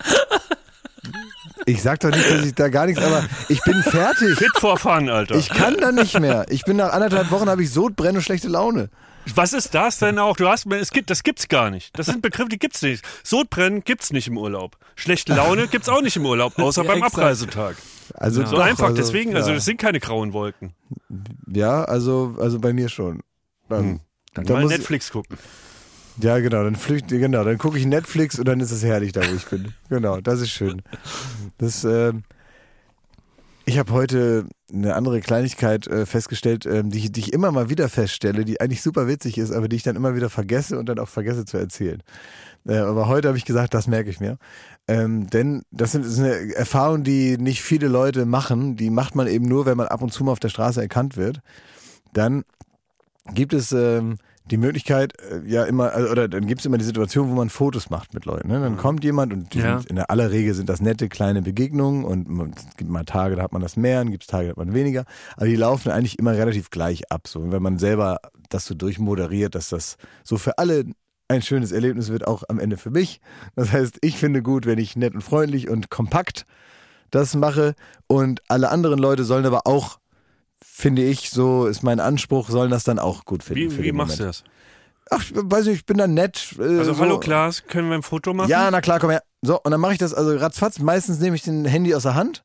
Ich sag doch nicht, dass ich da gar nichts, aber ich bin fertig. Fit for fun, Alter. Ich kann da nicht mehr. Ich bin nach anderthalb Wochen habe ich Sodbrennen und schlechte Laune. Was ist das denn auch? Du hast, es gibt, das gibt's gar nicht. Das sind Begriffe, die gibt's nicht. Sodbrennen gibt's nicht im Urlaub. Schlechte Laune gibt's auch nicht im Urlaub, außer Ja, beim exakt. Abreisetag. Also So doch, einfach, also, deswegen, ja. also das sind keine grauen Wolken. ja, also also bei mir schon. Dann, Dann da mal muss, Netflix gucken. Ja, genau, dann flücht, genau, dann gucke ich Netflix und dann ist es herrlich da, wo ich bin. Genau, das ist schön. Das, ähm, ich habe heute eine andere Kleinigkeit äh, festgestellt, ähm, die, ich- die ich immer mal wieder feststelle, die eigentlich super witzig ist, aber die ich dann immer wieder vergesse und dann auch vergesse zu erzählen. Äh, aber heute habe ich gesagt, das merke ich mir. Ähm, denn das, sind, ist eine Erfahrung, die nicht viele Leute machen. Die macht man eben nur, wenn man ab und zu mal auf der Straße erkannt wird. Dann gibt es ähm, die Möglichkeit, äh, ja immer, also, oder dann gibt es immer die Situation, wo man Fotos macht mit Leuten. Ne? Dann kommt jemand und Ja. sind, in der aller Regel sind das nette kleine Begegnungen und man, es gibt mal Tage, da hat man das mehr, dann gibt es Tage, da hat man weniger. Aber die laufen eigentlich immer relativ gleich ab. So. Und wenn man selber das so durchmoderiert, dass das so für alle ein schönes Erlebnis wird, auch am Ende für mich. Das heißt, ich finde gut, wenn ich nett und freundlich und kompakt das mache und alle anderen Leute sollen aber auch finde ich, so ist mein Anspruch, sollen das dann auch gut finden. Wie, wie machst du Moment. das? Ach, weiß nicht, ich bin dann nett. Äh, Also, so. hallo Klaas, können wir ein Foto machen? Ja, na klar, komm her. So, und dann mache ich das also ratzfatz. Meistens nehme ich den Handy aus der Hand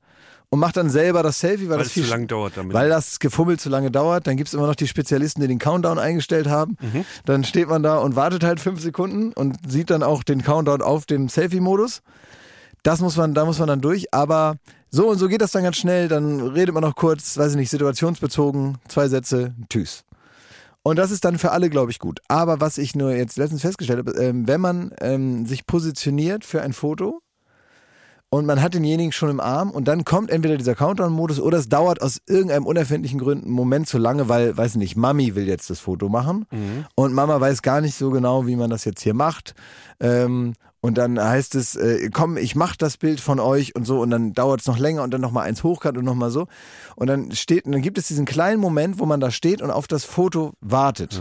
und mache dann selber das Selfie, weil, weil das es viel zu lang dauert damit. weil das Gefummel zu lange dauert. Dann gibt's immer noch die Spezialisten, die den Countdown eingestellt haben. Mhm. Dann steht man da und wartet halt fünf Sekunden und sieht dann auch den Countdown auf dem Selfie-Modus. Das muss man, da muss man dann durch. Aber so und so geht das dann ganz schnell. Dann redet man noch kurz, weiß ich nicht, situationsbezogen, zwei Sätze, tschüss. Und das ist dann für alle, glaube ich, gut. Aber was ich nur jetzt letztens festgestellt habe, ähm, wenn man ähm, sich positioniert für ein Foto und man hat denjenigen schon im Arm und dann kommt entweder dieser Countdown-Modus oder es dauert aus irgendeinem unerfindlichen Grund einen Moment zu lange, weil, weiß nicht, Mami will jetzt das Foto machen und Mama weiß gar nicht so genau, wie man das jetzt hier macht. Ähm, Und dann heißt es, äh, komm, ich mach das Bild von euch und so und dann dauert es noch länger und dann nochmal eins hochkant und nochmal so. Und dann steht, und dann gibt es diesen kleinen Moment, wo man da steht und auf das Foto wartet.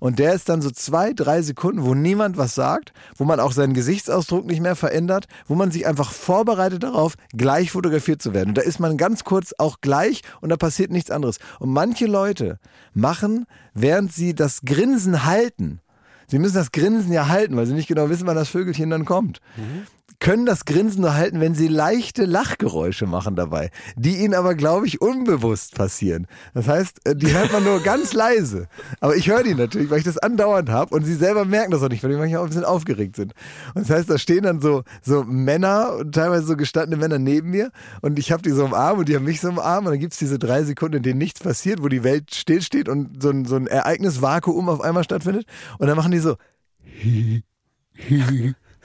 Und der ist dann so zwei, drei Sekunden, wo niemand was sagt, wo man auch seinen Gesichtsausdruck nicht mehr verändert, wo man sich einfach vorbereitet darauf, gleich fotografiert zu werden. Und da ist man ganz kurz auch gleich und da passiert nichts anderes. Und manche Leute machen, während sie das Grinsen halten, Sie müssen das Grinsen ja halten, weil sie nicht genau wissen, wann das Vögelchen dann kommt. Können das Grinsen nur halten, wenn sie leichte Lachgeräusche machen dabei, die ihnen aber, glaube ich, unbewusst passieren. Das heißt, äh, die hört man nur ganz leise. Aber ich höre die natürlich, weil ich das andauernd habe und sie selber merken das auch nicht, weil die manchmal auch ein bisschen aufgeregt sind. Und das heißt, da stehen dann so, so Männer und teilweise so gestandene Männer neben mir und ich habe die so im Arm und die haben mich so im Arm und dann gibt's diese drei Sekunden, in denen nichts passiert, wo die Welt stillsteht und so ein, so ein Ereignisvakuum auf einmal stattfindet und dann machen die so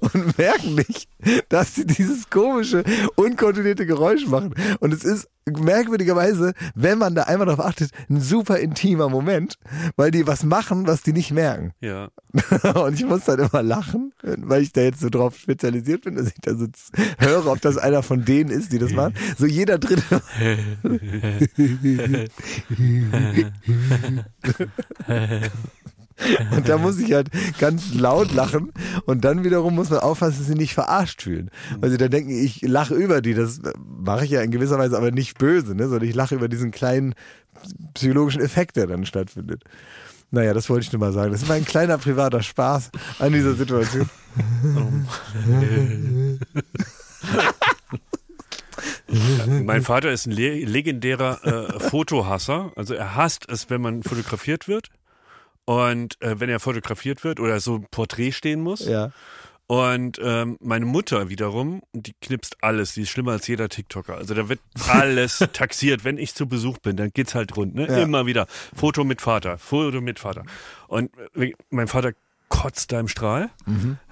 und merken nicht, dass sie dieses komische, unkontrollierte Geräusch machen. Und es ist merkwürdigerweise, wenn man da einmal drauf achtet, ein super intimer Moment, weil die was machen, was die nicht merken. Ja. Und ich muss dann immer lachen, weil ich da jetzt so drauf spezialisiert bin, dass ich da so höre, ob das einer von denen ist, die das machen. So jeder dritte. Und da muss ich halt ganz laut lachen und dann wiederum muss man aufpassen, dass sie nicht verarscht fühlen. Weil sie dann denken, ich lache über die. Das mache ich ja in gewisser Weise aber nicht böse, ne? sondern ich lache über diesen kleinen psychologischen Effekt, der dann stattfindet. Naja, das wollte ich nur mal sagen. Das ist mein kleiner privater Spaß an dieser Situation. Mein Vater ist ein le legendärer äh, Fotohasser. Also er hasst es, wenn man fotografiert wird. Und äh, wenn er fotografiert wird oder so ein Porträt stehen muss. Ja. Und ähm, meine Mutter wiederum, die knipst alles. Die ist schlimmer als jeder TikToker. Also da wird alles taxiert. Wenn ich zu Besuch bin, dann geht's halt rund. Ne? Ja. Immer wieder. Foto mit Vater, Foto mit Vater. Und äh, mein Vater kotzt da im Strahl,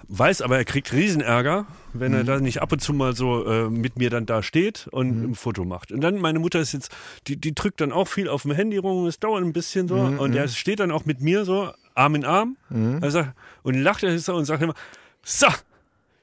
weiß aber, er kriegt Riesenärger, wenn er da nicht ab und zu mal so äh, mit mir dann da steht und ein Foto macht. Und dann meine Mutter ist jetzt, die, die drückt dann auch viel auf dem Handy rum, es dauert ein bisschen so. Und er steht dann auch mit mir so, Arm in Arm. Er sagt, und lacht er so und sagt immer, so,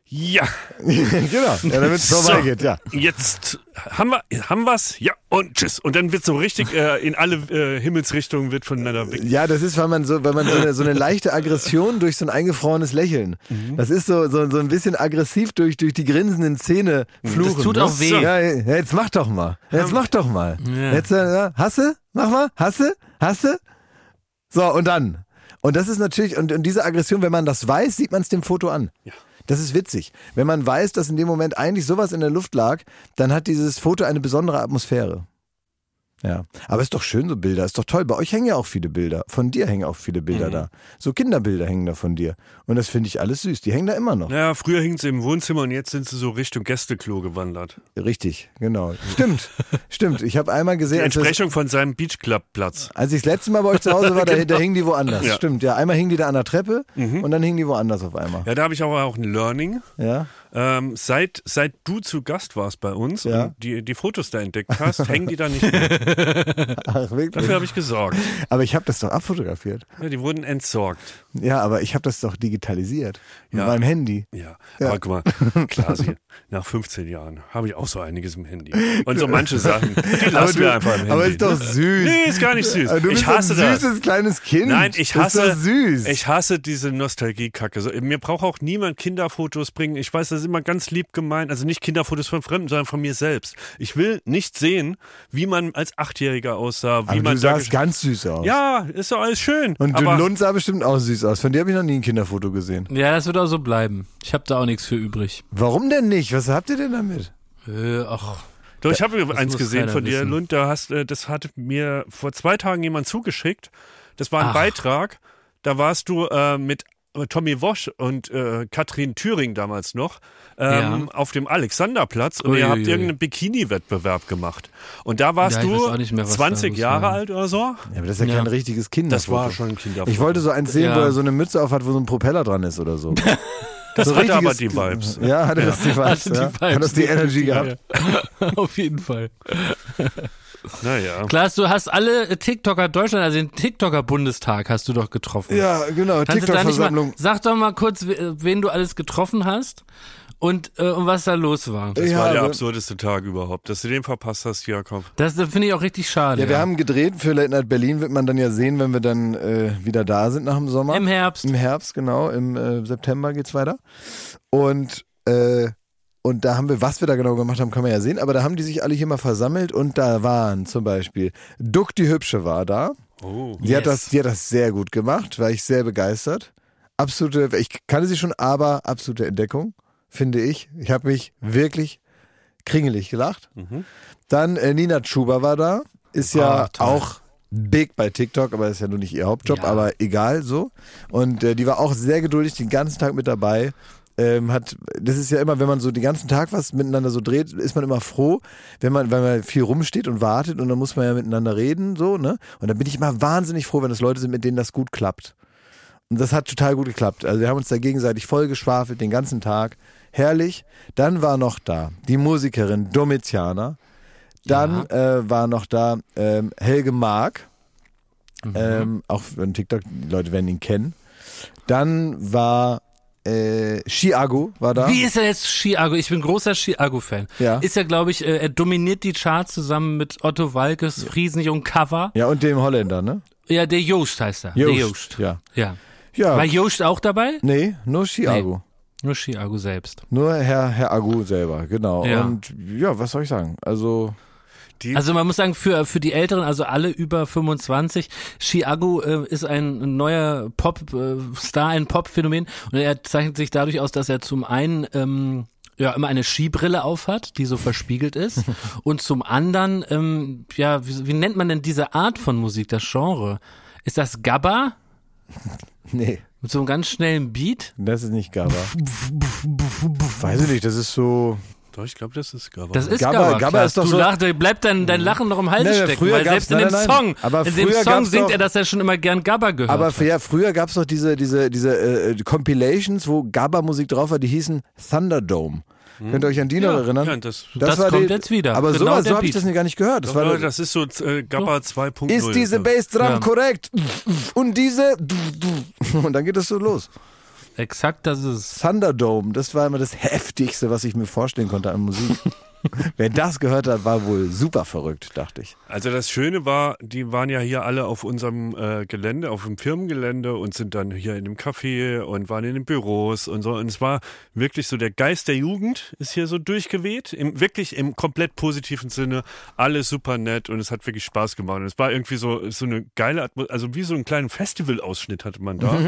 ja, genau, ja, damit es So. vorbeigeht, ja. jetzt haben wir haben wir's, ja und tschüss. Und dann wird so richtig äh, in alle äh, Himmelsrichtungen wird voneinander weg. Ja, das ist, weil man so, weil man so eine, so eine leichte Aggression durch so ein eingefrorenes Lächeln. Das ist so, so, so ein bisschen aggressiv durch, durch die grinsenden Zähne fluchen. Das tut auch weh. Ja, ja, jetzt mach doch mal. Jetzt mach doch mal. Jetzt, äh, ja, hasse? Mach mal. Hasse? Hasse? So, und dann. Und das ist natürlich, und, und diese Aggression, wenn man das weiß, sieht man es dem Foto an. Ja. Das ist witzig. Wenn man weiß, dass in dem Moment eigentlich sowas in der Luft lag, dann hat dieses Foto eine besondere Atmosphäre. Ja, aber ist doch schön, so Bilder. Ist doch toll. Bei euch hängen ja auch viele Bilder. Von dir hängen auch viele Bilder da. So Kinderbilder hängen da von dir. Und das finde ich alles süß. Die hängen da immer noch. Ja, früher hingen sie im Wohnzimmer und jetzt sind sie so Richtung Gästeklo gewandert. Richtig, genau. Stimmt, stimmt. Ich habe einmal Die gesehen, das, Entsprechung von seinem Beach Club Platz. als ich das letzte Mal bei euch zu Hause war, da, da hingen die woanders. Ja. Stimmt, ja. Einmal hingen die da an der Treppe und dann hingen die woanders auf einmal. Ja, da habe ich aber auch ein Learning. Ja. Ähm, seit, seit du zu Gast warst bei uns Ja. und die, die Fotos da entdeckt hast, hängen die da nicht mehr. Ach? Dafür habe ich gesorgt. Aber ich habe das doch abfotografiert. Ja, die wurden entsorgt. Ja, aber ich habe das doch digitalisiert. Mit Ja. meinem Handy. Ja, aber guck mal, Klasi, nach 15 Jahren habe ich auch so einiges im Handy. Und so manche Sachen, die lassen wir einfach im Handy. aber ist doch süß. Nee, ist gar nicht süß. Du bist ich hasse ein das. süßes kleines Kind. Nein, ich Das hasse, ist süß. ich hasse diese Nostalgie-Kacke. So, mir braucht auch niemand Kinderfotos bringen. Ich weiß, das ist immer ganz lieb gemeint. Also nicht Kinderfotos von Fremden, sondern von mir selbst. Ich will nicht sehen, wie man als Achtjähriger aussah, wie aber man du sahst ganz süß aus. Ja, ist doch alles schön. Und aber Lund sah bestimmt auch süß aus. Von dir habe ich noch nie ein Kinderfoto gesehen. Ja, das wird auch so bleiben. Ich habe da auch nichts für übrig. Warum denn nicht? Was habt ihr denn damit? Äh, ach, Doch, ich habe eins gesehen von dir, wissen. Lund. Da hast, äh, das hat mir vor zwei Tagen jemand zugeschickt. Das war ein Ach. Beitrag. Da warst du äh, mit Tommy Wosch und äh, Katrin Thüring damals noch ähm, auf dem Alexanderplatz und ihr habt Uiuiui. irgendeinen Bikini-Wettbewerb gemacht. Und da warst Ja, du mehr, was da 20 los Jahre war. alt oder so. Ja, aber das ist ja, Ja. kein richtiges Kinderfoto. Das war schon ein Kinderfoto. Ich wollte so eins sehen, Ja. wo er so eine Mütze auf hat, wo so ein Propeller dran ist oder so. Das so hatte aber die Vibes. Ja, hatte das die Vibes. Hatte die ja. Vibes, Hat das die Energy gehabt. ja. Auf jeden Fall. Naja. Klaas, du hast alle TikToker Deutschland, also den TikToker-Bundestag hast du doch getroffen. Ja, genau, TikTok-Versammlung. sag doch mal kurz, we- wen du alles getroffen hast und, äh, und was da los war. Das Ich war der absurdeste Tag überhaupt. Dass du den verpasst hast, Jakob. Das, das finde ich auch richtig schade. Ja, wir haben gedreht für Late Night Berlin, wird man dann ja sehen, wenn wir dann äh, wieder da sind nach dem Sommer. Im Herbst. Im Herbst, genau. Im äh, September geht's weiter. Und, äh, und da haben wir, was wir da genau gemacht haben, kann man ja sehen, aber da haben die sich alle hier mal versammelt und da waren zum Beispiel Duck die Hübsche war da. Oh. Die, hat Yes. das, die hat das sehr gut gemacht, war ich sehr begeistert. Absolute, ich kannte sie schon, aber absolute Entdeckung, finde ich. Ich habe mich wirklich kringelig gelacht. Mhm. Dann äh, Nina Schuber war da, ist ja Ah, toll. auch big bei TikTok, aber ist ja nur nicht ihr Hauptjob, Ja. aber egal so. Und äh, die war auch sehr geduldig den ganzen Tag mit dabei. Ähm, hat, das ist ja immer, wenn man so den ganzen Tag was miteinander so dreht, ist man immer froh, wenn man, wenn man viel rumsteht und wartet und dann muss man ja miteinander reden, so, ne? Und dann bin ich immer wahnsinnig froh, wenn das Leute sind, mit denen das gut klappt. Und das hat total gut geklappt. Also wir haben uns da gegenseitig voll geschwafelt den ganzen Tag. Herrlich. Dann war noch da die Musikerin Domitiana. Dann äh, war noch da ähm, Helge Mark. Ähm, auch wenn TikTok, die Leute werden ihn kennen. Dann war äh, Chiago war da. Wie ist er jetzt Chiago? Ich bin großer Chiago-Fan. Ja. Ist ja, glaube ich, äh, er dominiert die Charts zusammen mit Otto Walkes, Friesenjung Cover. Ja, und dem Holländer, ne? Ja, der Joost heißt er. Der Joost. Ja. Ja. Ja. War Joost auch dabei? nee, nur Chiago. Nur Chiago selbst. Nur Herr, Herr Agu selber, genau. Ja. Und ja, was soll ich sagen? Also, Die, Also man muss sagen, für, für die Älteren, also alle über 25, Chiago äh, ist ein neuer Pop-Star, ein Pop-Phänomen und er zeichnet sich dadurch aus, dass er zum einen ähm, ja immer eine Skibrille aufhat, die so verspiegelt ist und zum anderen, ähm, ja, wie, wie nennt man denn diese Art von Musik, das Genre? Ist das Gabba? nee, Mit so einem ganz schnellen Beat? das ist nicht Gabba. Weiß ich nicht, das ist so. Doch, ich glaube, das ist Gabba. Das ist Gabba- Gabba. Gabba ist doch du so- lach, bleibt dein, dein Lachen noch im Hals Nee, stecken, früher weil selbst in dem nein. Song, Aber in dem früher Song singt doch- er, dass er schon immer gern Gabba gehört Aber für, ja, früher gab's doch diese, diese, diese äh, Compilations, wo Gabba-Musik drauf war, die hießen Thunderdome. Könnt ihr euch an die noch Ja, erinnern? ja, das- Das war kommt jetzt wieder. Aber Genau sowas, der so habe ich das gar nicht gehört. Das Doch, war, Leute, das ist so äh, Gabba 2.0. ist diese Bassdrum Ja. korrekt? Und diese? Und dann geht es so los. Exakt, das ist es. Thunderdome, das war immer das heftigste, was ich mir vorstellen konnte an Musik. Wer das gehört hat, war wohl super verrückt, dachte ich. Also das Schöne war, die waren ja hier alle auf unserem äh, Gelände, auf dem Firmengelände und sind dann hier in dem Café und waren in den Büros und so. Und es war wirklich so, der Geist der Jugend ist hier so durchgeweht, im, wirklich im komplett positiven Sinne. Alles super nett und es hat wirklich Spaß gemacht. Und es war irgendwie so, so eine geile Atmosphäre, also wie so einen kleinen Festivalausschnitt hatte man da.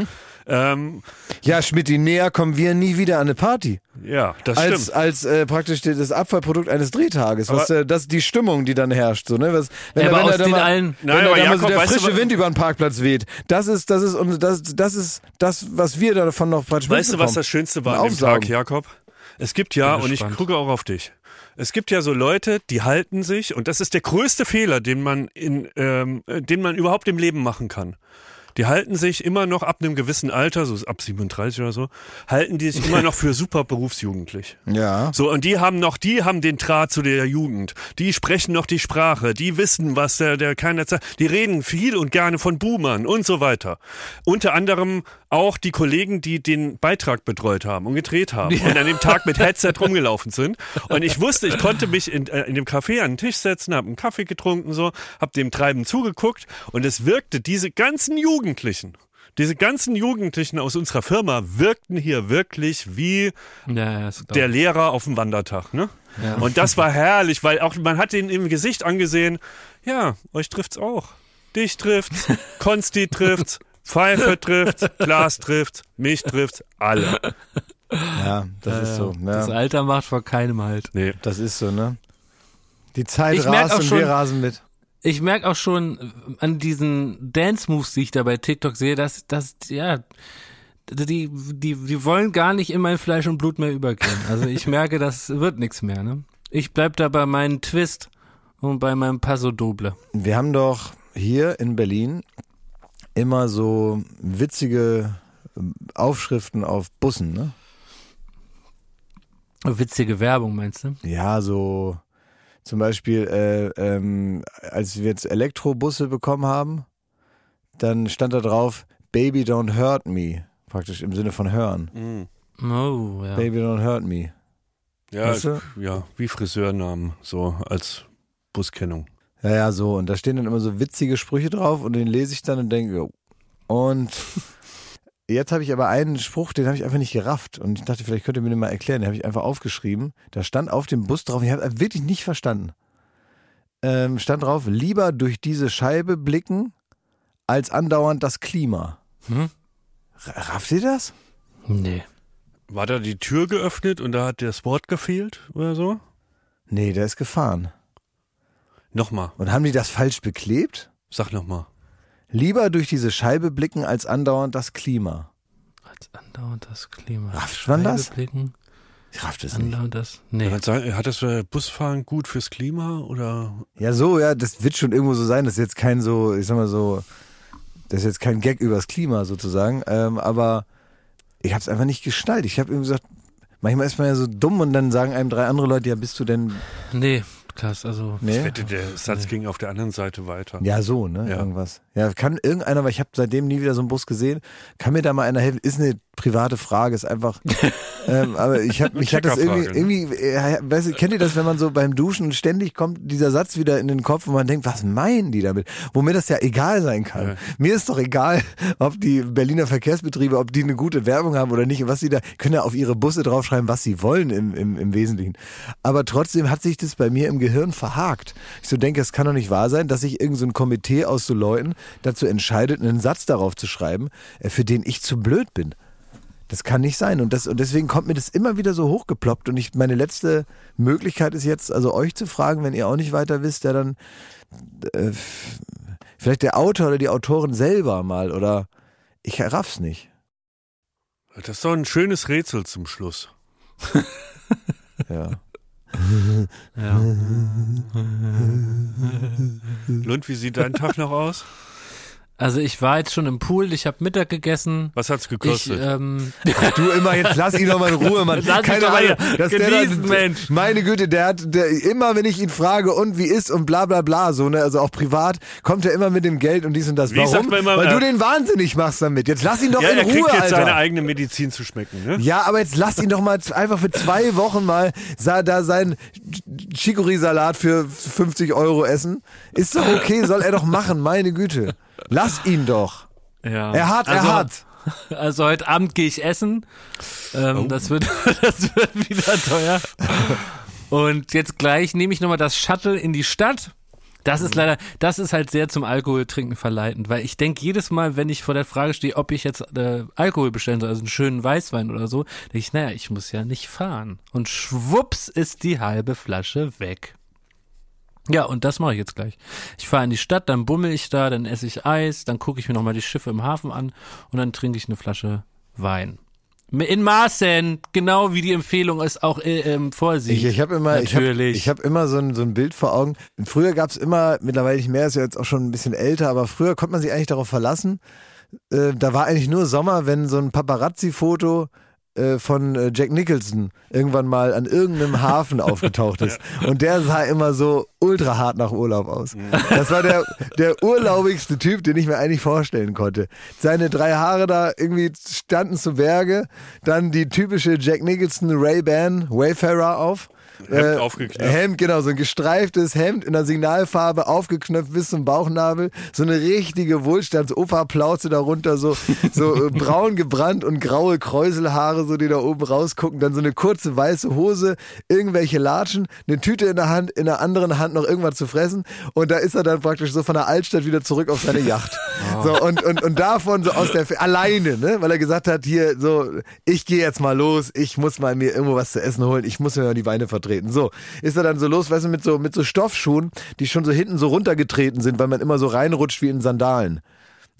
Ähm, Ja, Schmidti, näher kommen wir nie wieder an eine Party. Ja, das Als, stimmt. als äh, praktisch das Abfallprodukt eines Drehtages. Was, äh, das ist die Stimmung, die dann herrscht. So, ne? was, wenn Ja, da- aber wenn aus da den mal, allen- wenn Nein, da aber da mal so Jakob, der frische Wind über den Parkplatz weht. Das ist, das ist, und das, das ist das, was wir davon noch praktisch Weißt du, was das Schönste war an dem Tag. Jakob? Es gibt ja, und ich gucke auch auf dich. Es gibt ja so Leute, die halten sich, und das ist der größte Fehler, den man in, ähm, äh, den man überhaupt im Leben machen kann. Die halten sich immer noch ab einem gewissen Alter, so ab 37 oder so, halten die sich immer noch für super berufsjugendlich. Ja. So, und die haben noch, die haben den Draht zu der Jugend. Die sprechen noch die Sprache. Die wissen, was der, der keiner sagt. Die reden viel und gerne von Boomern und so weiter. Unter anderem auch die Kollegen, die den Beitrag betreut haben und gedreht haben und an dem Tag mit Headset rumgelaufen sind. Und ich wusste, ich konnte mich in, äh, in dem Café an den Tisch setzen, habe einen Kaffee getrunken, so, habe dem Treiben zugeguckt und es wirkte, diese ganzen Jugendlichen, diese ganzen Jugendlichen aus unserer Firma wirkten hier wirklich wie Ja, ja, der Lehrer auf dem Wandertag, ne? Ja. Und das war herrlich, weil auch man hat den im Gesicht angesehen. Ja, euch trifft's auch. Dich trifft's, Konsti trifft's, Pfeife trifft's, Glas trifft's, mich trifft's, alle. Ja, das ist so. Das Ja, Alter macht vor keinem halt. Nee. das ist so, ne? Die Zeit Ich rast und schon- wir rasen mit. Ich merke auch schon an diesen Dance-Moves, die ich da bei TikTok sehe, dass, dass, ja, die, die, die wollen gar nicht in mein Fleisch und Blut mehr übergehen. Also ich merke, das wird nichts mehr, ne? Ich bleib da bei meinem Twist und bei meinem Paso Doble. Wir haben doch hier in Berlin immer so witzige ähm, Aufschriften auf Bussen, ne? Witzige Werbung, meinst du? Ja, so zum Beispiel, äh, ähm, als wir jetzt Elektrobusse bekommen haben, dann stand da drauf, Baby don't hurt me. Praktisch im Sinne von hören. Mhm. Oh, ja. Baby don't hurt me. Ja, Weißt du? ja, wie Friseurnamen, so als Buskennung. Ja, ja, so. Und da stehen dann immer so witzige Sprüche drauf und den lese ich dann und denke, jo. Und jetzt habe ich aber einen Spruch, den habe ich einfach nicht gerafft. Und ich dachte, vielleicht könnt ihr mir den mal erklären. Den habe ich einfach aufgeschrieben. Da stand auf dem Bus drauf, ich habe wirklich nicht verstanden. Ähm, stand drauf, lieber durch diese Scheibe blicken, als andauernd das Klima. Hm? Rafft ihr das? Nee. War da die Tür geöffnet und da hat das Wort gefehlt oder so? Nee, der ist gefahren. Nochmal, Und haben die das falsch beklebt? sag nochmal. Lieber durch diese Scheibe blicken, als andauernd das Klima. Als andauernd das Klima. Rafft man das? Blicken, Ich raff das nicht. andauernd das. Nee. Hat, hat das äh, Busfahren gut fürs Klima oder? Ja, so, ja, das wird schon irgendwo so sein. Das ist jetzt kein so, ich sag mal so, das ist jetzt kein Gag übers Klima sozusagen. Ähm, aber ich hab's einfach nicht geschnallt. Ich habe irgendwie gesagt, manchmal ist man ja so dumm und dann sagen einem drei andere Leute, ja, bist du denn, Nee, krass, also. Ich nee? wette, der Satz ging auf der anderen Seite weiter. Ja, so, ne? Ja. Irgendwas. Ja, kann irgendeiner, weil ich habe seitdem nie wieder so einen Bus gesehen, kann mir da mal einer helfen? Ist eine private Frage, ist einfach. ähm, aber ich habe mich hat das irgendwie, ne? irgendwie, äh, weißt du, kennt ihr das, wenn man so beim Duschen ständig kommt dieser Satz wieder in den Kopf und man denkt, was meinen die damit? Wo mir das ja egal sein kann. Ja. Mir ist doch egal, ob die Berliner Verkehrsbetriebe, ob die eine gute Werbung haben oder nicht was sie da, können ja auf ihre Busse draufschreiben, was sie wollen im, im, im Wesentlichen. Aber trotzdem hat sich das bei mir im Gehirn verhakt. Ich so denke, es kann doch nicht wahr sein, dass sich irgendein so ein Komitee aus so Leuten dazu entscheidet, einen Satz darauf zu schreiben, äh, für den ich zu blöd bin. Das kann nicht sein. Und, das, und deswegen kommt mir das immer wieder so hochgeploppt. Und ich, meine letzte Möglichkeit ist jetzt, also euch zu fragen, wenn ihr auch nicht weiter wisst, ja dann äh, vielleicht der Autor oder die Autorin selber mal oder ich raff's nicht. Das ist doch ein schönes Rätsel zum Schluss. Ja. Ja. Lund, wie sieht dein Tag noch aus? Also ich war jetzt schon im Pool, ich habe Mittag gegessen. Was hat's Ich, gekostet? ähm, Du immer jetzt lass ihn doch mal in Ruhe, Mann. Lass Keine doch Ahnung, dass der genießen, da, Mensch. Meine Güte, der hat der, immer, wenn ich ihn frage und wie ist und bla bla bla, so ne, also auch privat, kommt er immer mit dem Geld und dies und das. Wie Warum? immer, Weil äh, du den wahnsinnig machst damit. Jetzt lass ihn doch ja, in er kriegt Ruhe, jetzt Alter. seine eigene Medizin zu schmecken, ne? Ja, aber jetzt lass ihn doch mal einfach für zwei Wochen mal da seinen Chicorée-Salat für 50 Euro essen. Ist doch okay, soll er doch machen, meine Güte. Lass ihn doch. ja. Er hat, also, er hat. Also heute Abend gehe ich essen. Ähm, Oh. das, wird, das wird wieder teuer. Und jetzt gleich nehme ich nochmal das Shuttle in die Stadt. Das Mhm. ist leider, das ist halt sehr zum Alkoholtrinken verleitend, weil ich denke jedes Mal, wenn ich vor der Frage stehe, ob ich jetzt äh, Alkohol bestellen soll, also einen schönen Weißwein oder so, denke ich, naja, ich muss ja nicht fahren. Und schwupps ist die halbe Flasche weg. Ja, und das mache ich jetzt gleich. Ich fahre in die Stadt, dann bummel ich da, dann esse ich Eis, dann gucke ich mir nochmal die Schiffe im Hafen an und dann trinke ich eine Flasche Wein. In Maßen, genau wie die Empfehlung es auch äh, ähm, vorsieht. Ich, ich habe immer, ich habe Natürlich. ich hab immer so ein, so ein Bild vor Augen. Früher gab's immer, mittlerweile nicht mehr, ist ja jetzt auch schon ein bisschen älter, aber früher konnte man sich eigentlich darauf verlassen. Äh, da war eigentlich nur Sommer, wenn so ein Paparazzi-Foto von äh, Jack Nicholson irgendwann mal an irgendeinem Hafen aufgetaucht ist. Und der sah immer so ultra hart nach Urlaub aus. Das war der, der urlaubigste Typ, den ich mir eigentlich vorstellen konnte. Seine drei Haare da irgendwie standen zu Berge, dann die typische Jack Nicholson Ray-Ban Wayfarer auf. Hemd aufgeknöpft. Hemd, genau, so ein gestreiftes Hemd in der Signalfarbe, aufgeknöpft bis zum Bauchnabel, so eine richtige Wohlstands-Opa-Plauze darunter, so, so äh, braun gebrannt und graue Kräuselhaare, so die da oben rausgucken, dann so eine kurze weiße Hose, irgendwelche Latschen, eine Tüte in der Hand, in der anderen Hand noch irgendwas zu fressen und da ist er dann praktisch so von der Altstadt wieder zurück auf seine Yacht. So, und, und, und davon so aus der, alleine, ne, weil er gesagt hat, hier, so, ich gehe jetzt mal los, ich muss mal mir irgendwo was zu essen holen, ich muss mir mal die Beine vertreten. So, ist er dann so los, weißt du, mit so, mit so Stoffschuhen, die schon so hinten so runtergetreten sind, weil man immer so reinrutscht wie in Sandalen.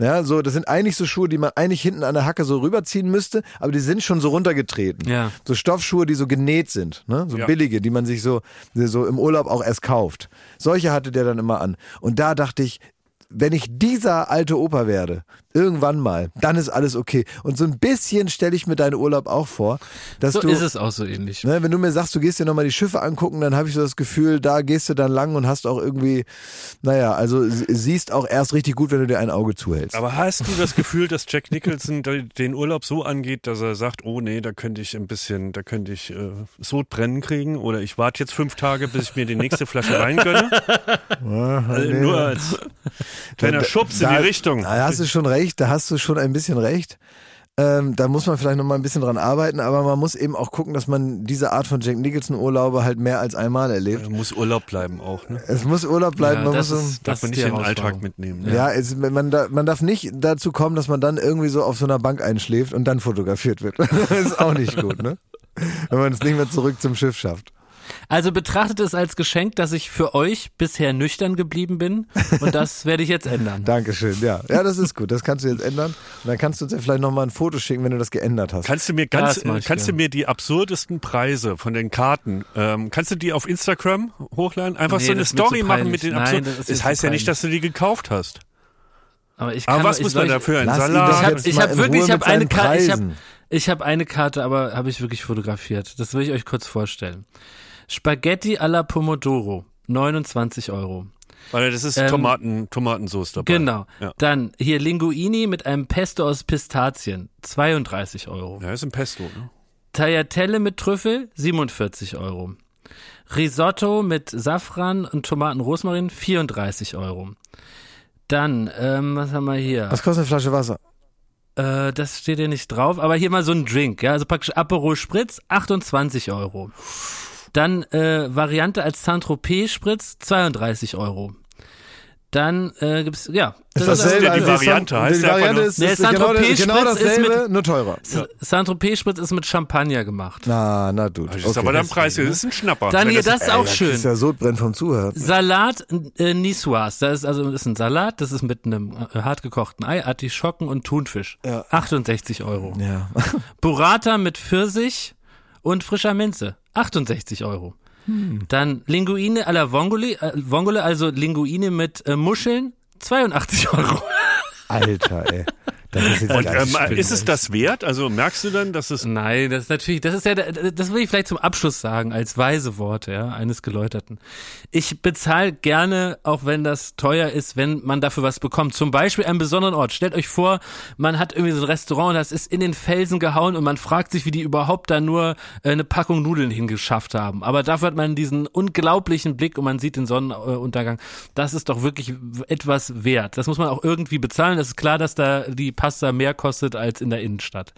Ja, so, das sind eigentlich so Schuhe, die man eigentlich hinten an der Hacke so rüberziehen müsste, aber die sind schon so runtergetreten. Ja. So Stoffschuhe, die so genäht sind, ne? So Ja. billige, die man sich so, so im Urlaub auch erst kauft. Solche hatte der dann immer an. Und da dachte ich, wenn ich dieser alte Opa werde, irgendwann mal, dann ist alles okay. Und so ein bisschen stelle ich mir deinen Urlaub auch vor, dass So du, ist es auch so ähnlich. Ne, wenn du mir sagst, du gehst dir nochmal die Schiffe angucken, dann habe ich so das Gefühl, da gehst du dann lang und hast auch irgendwie, naja, also sie- siehst auch erst richtig gut, wenn du dir ein Auge zuhältst. Aber hast du das Gefühl, dass Jack Nicholson de- den Urlaub so angeht, dass er sagt, oh nee, da könnte ich ein bisschen, da könnte ich äh, Sodbrennen kriegen oder ich warte jetzt fünf Tage, bis ich mir die nächste Flasche Wein gönne? Also nur als kleiner Schubs in die Da- Richtung. Da hast du schon recht, da hast du schon ein bisschen recht. Ähm, da muss man vielleicht noch mal ein bisschen dran arbeiten, aber man muss eben auch gucken, dass man diese Art von Jack Nicholson Urlaube halt mehr als einmal erlebt. Er muss Urlaub bleiben auch, ne? Es muss Urlaub bleiben, Ja, man das muss so, ist- Darf man nicht in den Alltag mitnehmen. Ne? ja, es, man, da, man darf nicht dazu kommen, dass man dann irgendwie so auf so einer Bank einschläft und dann fotografiert wird. das ist auch nicht gut, ne? Wenn man es nicht mehr zurück zum Schiff schafft. Also betrachtet es als Geschenk, dass ich für euch bisher nüchtern geblieben bin und das werde ich jetzt ändern. Dankeschön, ja. Ja, das ist gut. Das kannst du jetzt ändern. Und dann kannst du uns ja vielleicht nochmal ein Foto schicken, wenn du das geändert hast. Kannst du mir ganz, Das kannst du mir die absurdesten Preise von den Karten, ähm, kannst du die auf Instagram hochladen? Einfach Nee, so eine das Story machen mit den Nein, absurden. das ist Das, mir heißt ja nicht, dass du die gekauft hast. Aber ich kann Aber was ich muss man dafür? Ein Salat? Ich habe hab wirklich, ich habe mit eine Karte, ich habe ich hab eine Karte, aber habe ich wirklich fotografiert. Das will ich euch kurz vorstellen. Spaghetti alla Pomodoro, 29 Euro. Weil das ist Ähm, Tomaten, Tomatensauce dabei. Genau. Ja. Dann hier Linguini mit einem Pesto aus Pistazien, 32 Euro. Ja, ist ein Pesto. Ne? Tagliatelle mit Trüffel, 47 Euro. Risotto mit Safran und Tomaten Rosmarin, 34 Euro. Dann, ähm, was haben wir hier? Was kostet eine Flasche Wasser? Äh, das steht hier nicht drauf, aber hier mal so ein Drink, ja, also praktisch Aperol Spritz, 28 Euro. Dann äh, Variante als Saint-Tropez Spritz, 32 Euro. Dann äh, gibt's, ja. Ist das dasselbe ja die Variante, heißt Die ja Variante nur- ist, Nee, ist genau, genau Spritz ist dasselbe, mit- nur teurer. Saint-Tropez Spritz ist mit Champagner gemacht. Na, na du. Das ist aber dann Preis, das ist ein Schnapper. Dann hier, das- das ist auch Das schön. ist ja Sodbrenn vom Zuhören. Salat äh, Niçoise. Das ist also das ist ein Salat, das ist mit einem äh, hartgekochten Ei, Artischocken und Thunfisch. Ja. 68 Euro. Ja. Burrata mit Pfirsich und frischer Minze. 68 Euro. Hm. Dann Linguine alla Vongole, äh, Vongole also Linguine mit äh, Muscheln. 82 Euro. Alter, ey. Das ist Und ähm, ist es das wert? Also merkst du dann, dass es Nein, das ist natürlich, das ist ja, das will ich vielleicht zum Abschluss sagen, als weise Worte, ja, eines Geläuterten. Ich bezahle gerne, auch wenn das teuer ist, wenn man dafür was bekommt. Zum Beispiel einen besonderen Ort. Stellt euch vor, man hat irgendwie so ein Restaurant, das ist in den Felsen gehauen und man fragt sich, wie die überhaupt da nur äh, eine Packung Nudeln hingeschafft haben. Aber dafür hat man diesen unglaublichen Blick und man sieht den Sonnenuntergang. Das ist doch wirklich etwas wert. Das muss man auch irgendwie bezahlen. Das ist klar, dass da die Pasta mehr kostet als in der Innenstadt.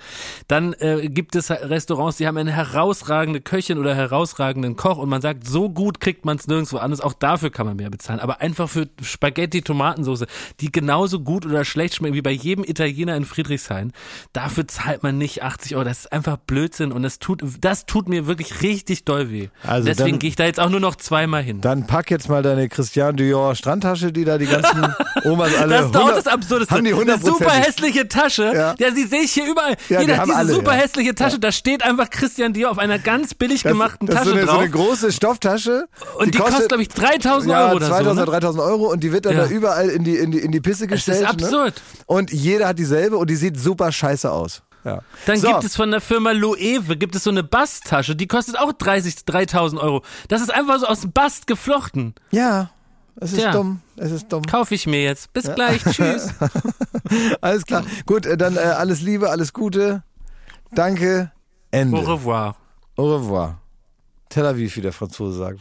Dann äh, gibt es Restaurants, die haben eine herausragende Köchin oder herausragenden Koch und man sagt, so gut kriegt man es nirgendwo anders. Auch dafür kann man mehr bezahlen. Aber einfach für Spaghetti Tomatensauce, die genauso gut oder schlecht schmecken wie bei jedem Italiener in Friedrichshain, dafür zahlt man nicht 80 Euro. Das ist einfach Blödsinn und das tut, das tut mir wirklich richtig doll weh. Also Deswegen gehe ich da jetzt auch nur noch zweimal hin. Dann pack jetzt mal deine Christian Dior Strandtasche, die da die ganzen Omas alle Das ist doch 100 das Absurdeste. Haben die Eine 100 super hässliche Tasche. Ja. Ja, sie sehe ich hier überall. Ja, die Jeder hat haben diese alle, super ja. hässliche Tasche. Da steht einfach Christian Dior auf einer ganz billig gemachten das, das Tasche so eine, drauf. so eine große Stofftasche. und die, kostet, glaube ich, 3000 ja, Euro oder 2000 so. oder Ne? 3000 Euro und die wird dann da überall in die, in die, in die Pisse Es gestellt. ist absurd. Ne? Und jeder hat dieselbe und die sieht super scheiße aus. Ja. Dann so. gibt es von der Firma Loewe, gibt es so eine Basttasche, die kostet auch 30, 3000 Euro. Das ist einfach so aus Bast geflochten. Ja, es ist Tja. dumm. Es ist dumm. Kaufe ich mir jetzt. Bis gleich. Tschüss. Alles klar. Gut, äh, dann äh, alles Liebe, alles Gute. Danke. Ende. Au revoir. Au revoir. Tel Aviv, wie der Franzose sagt.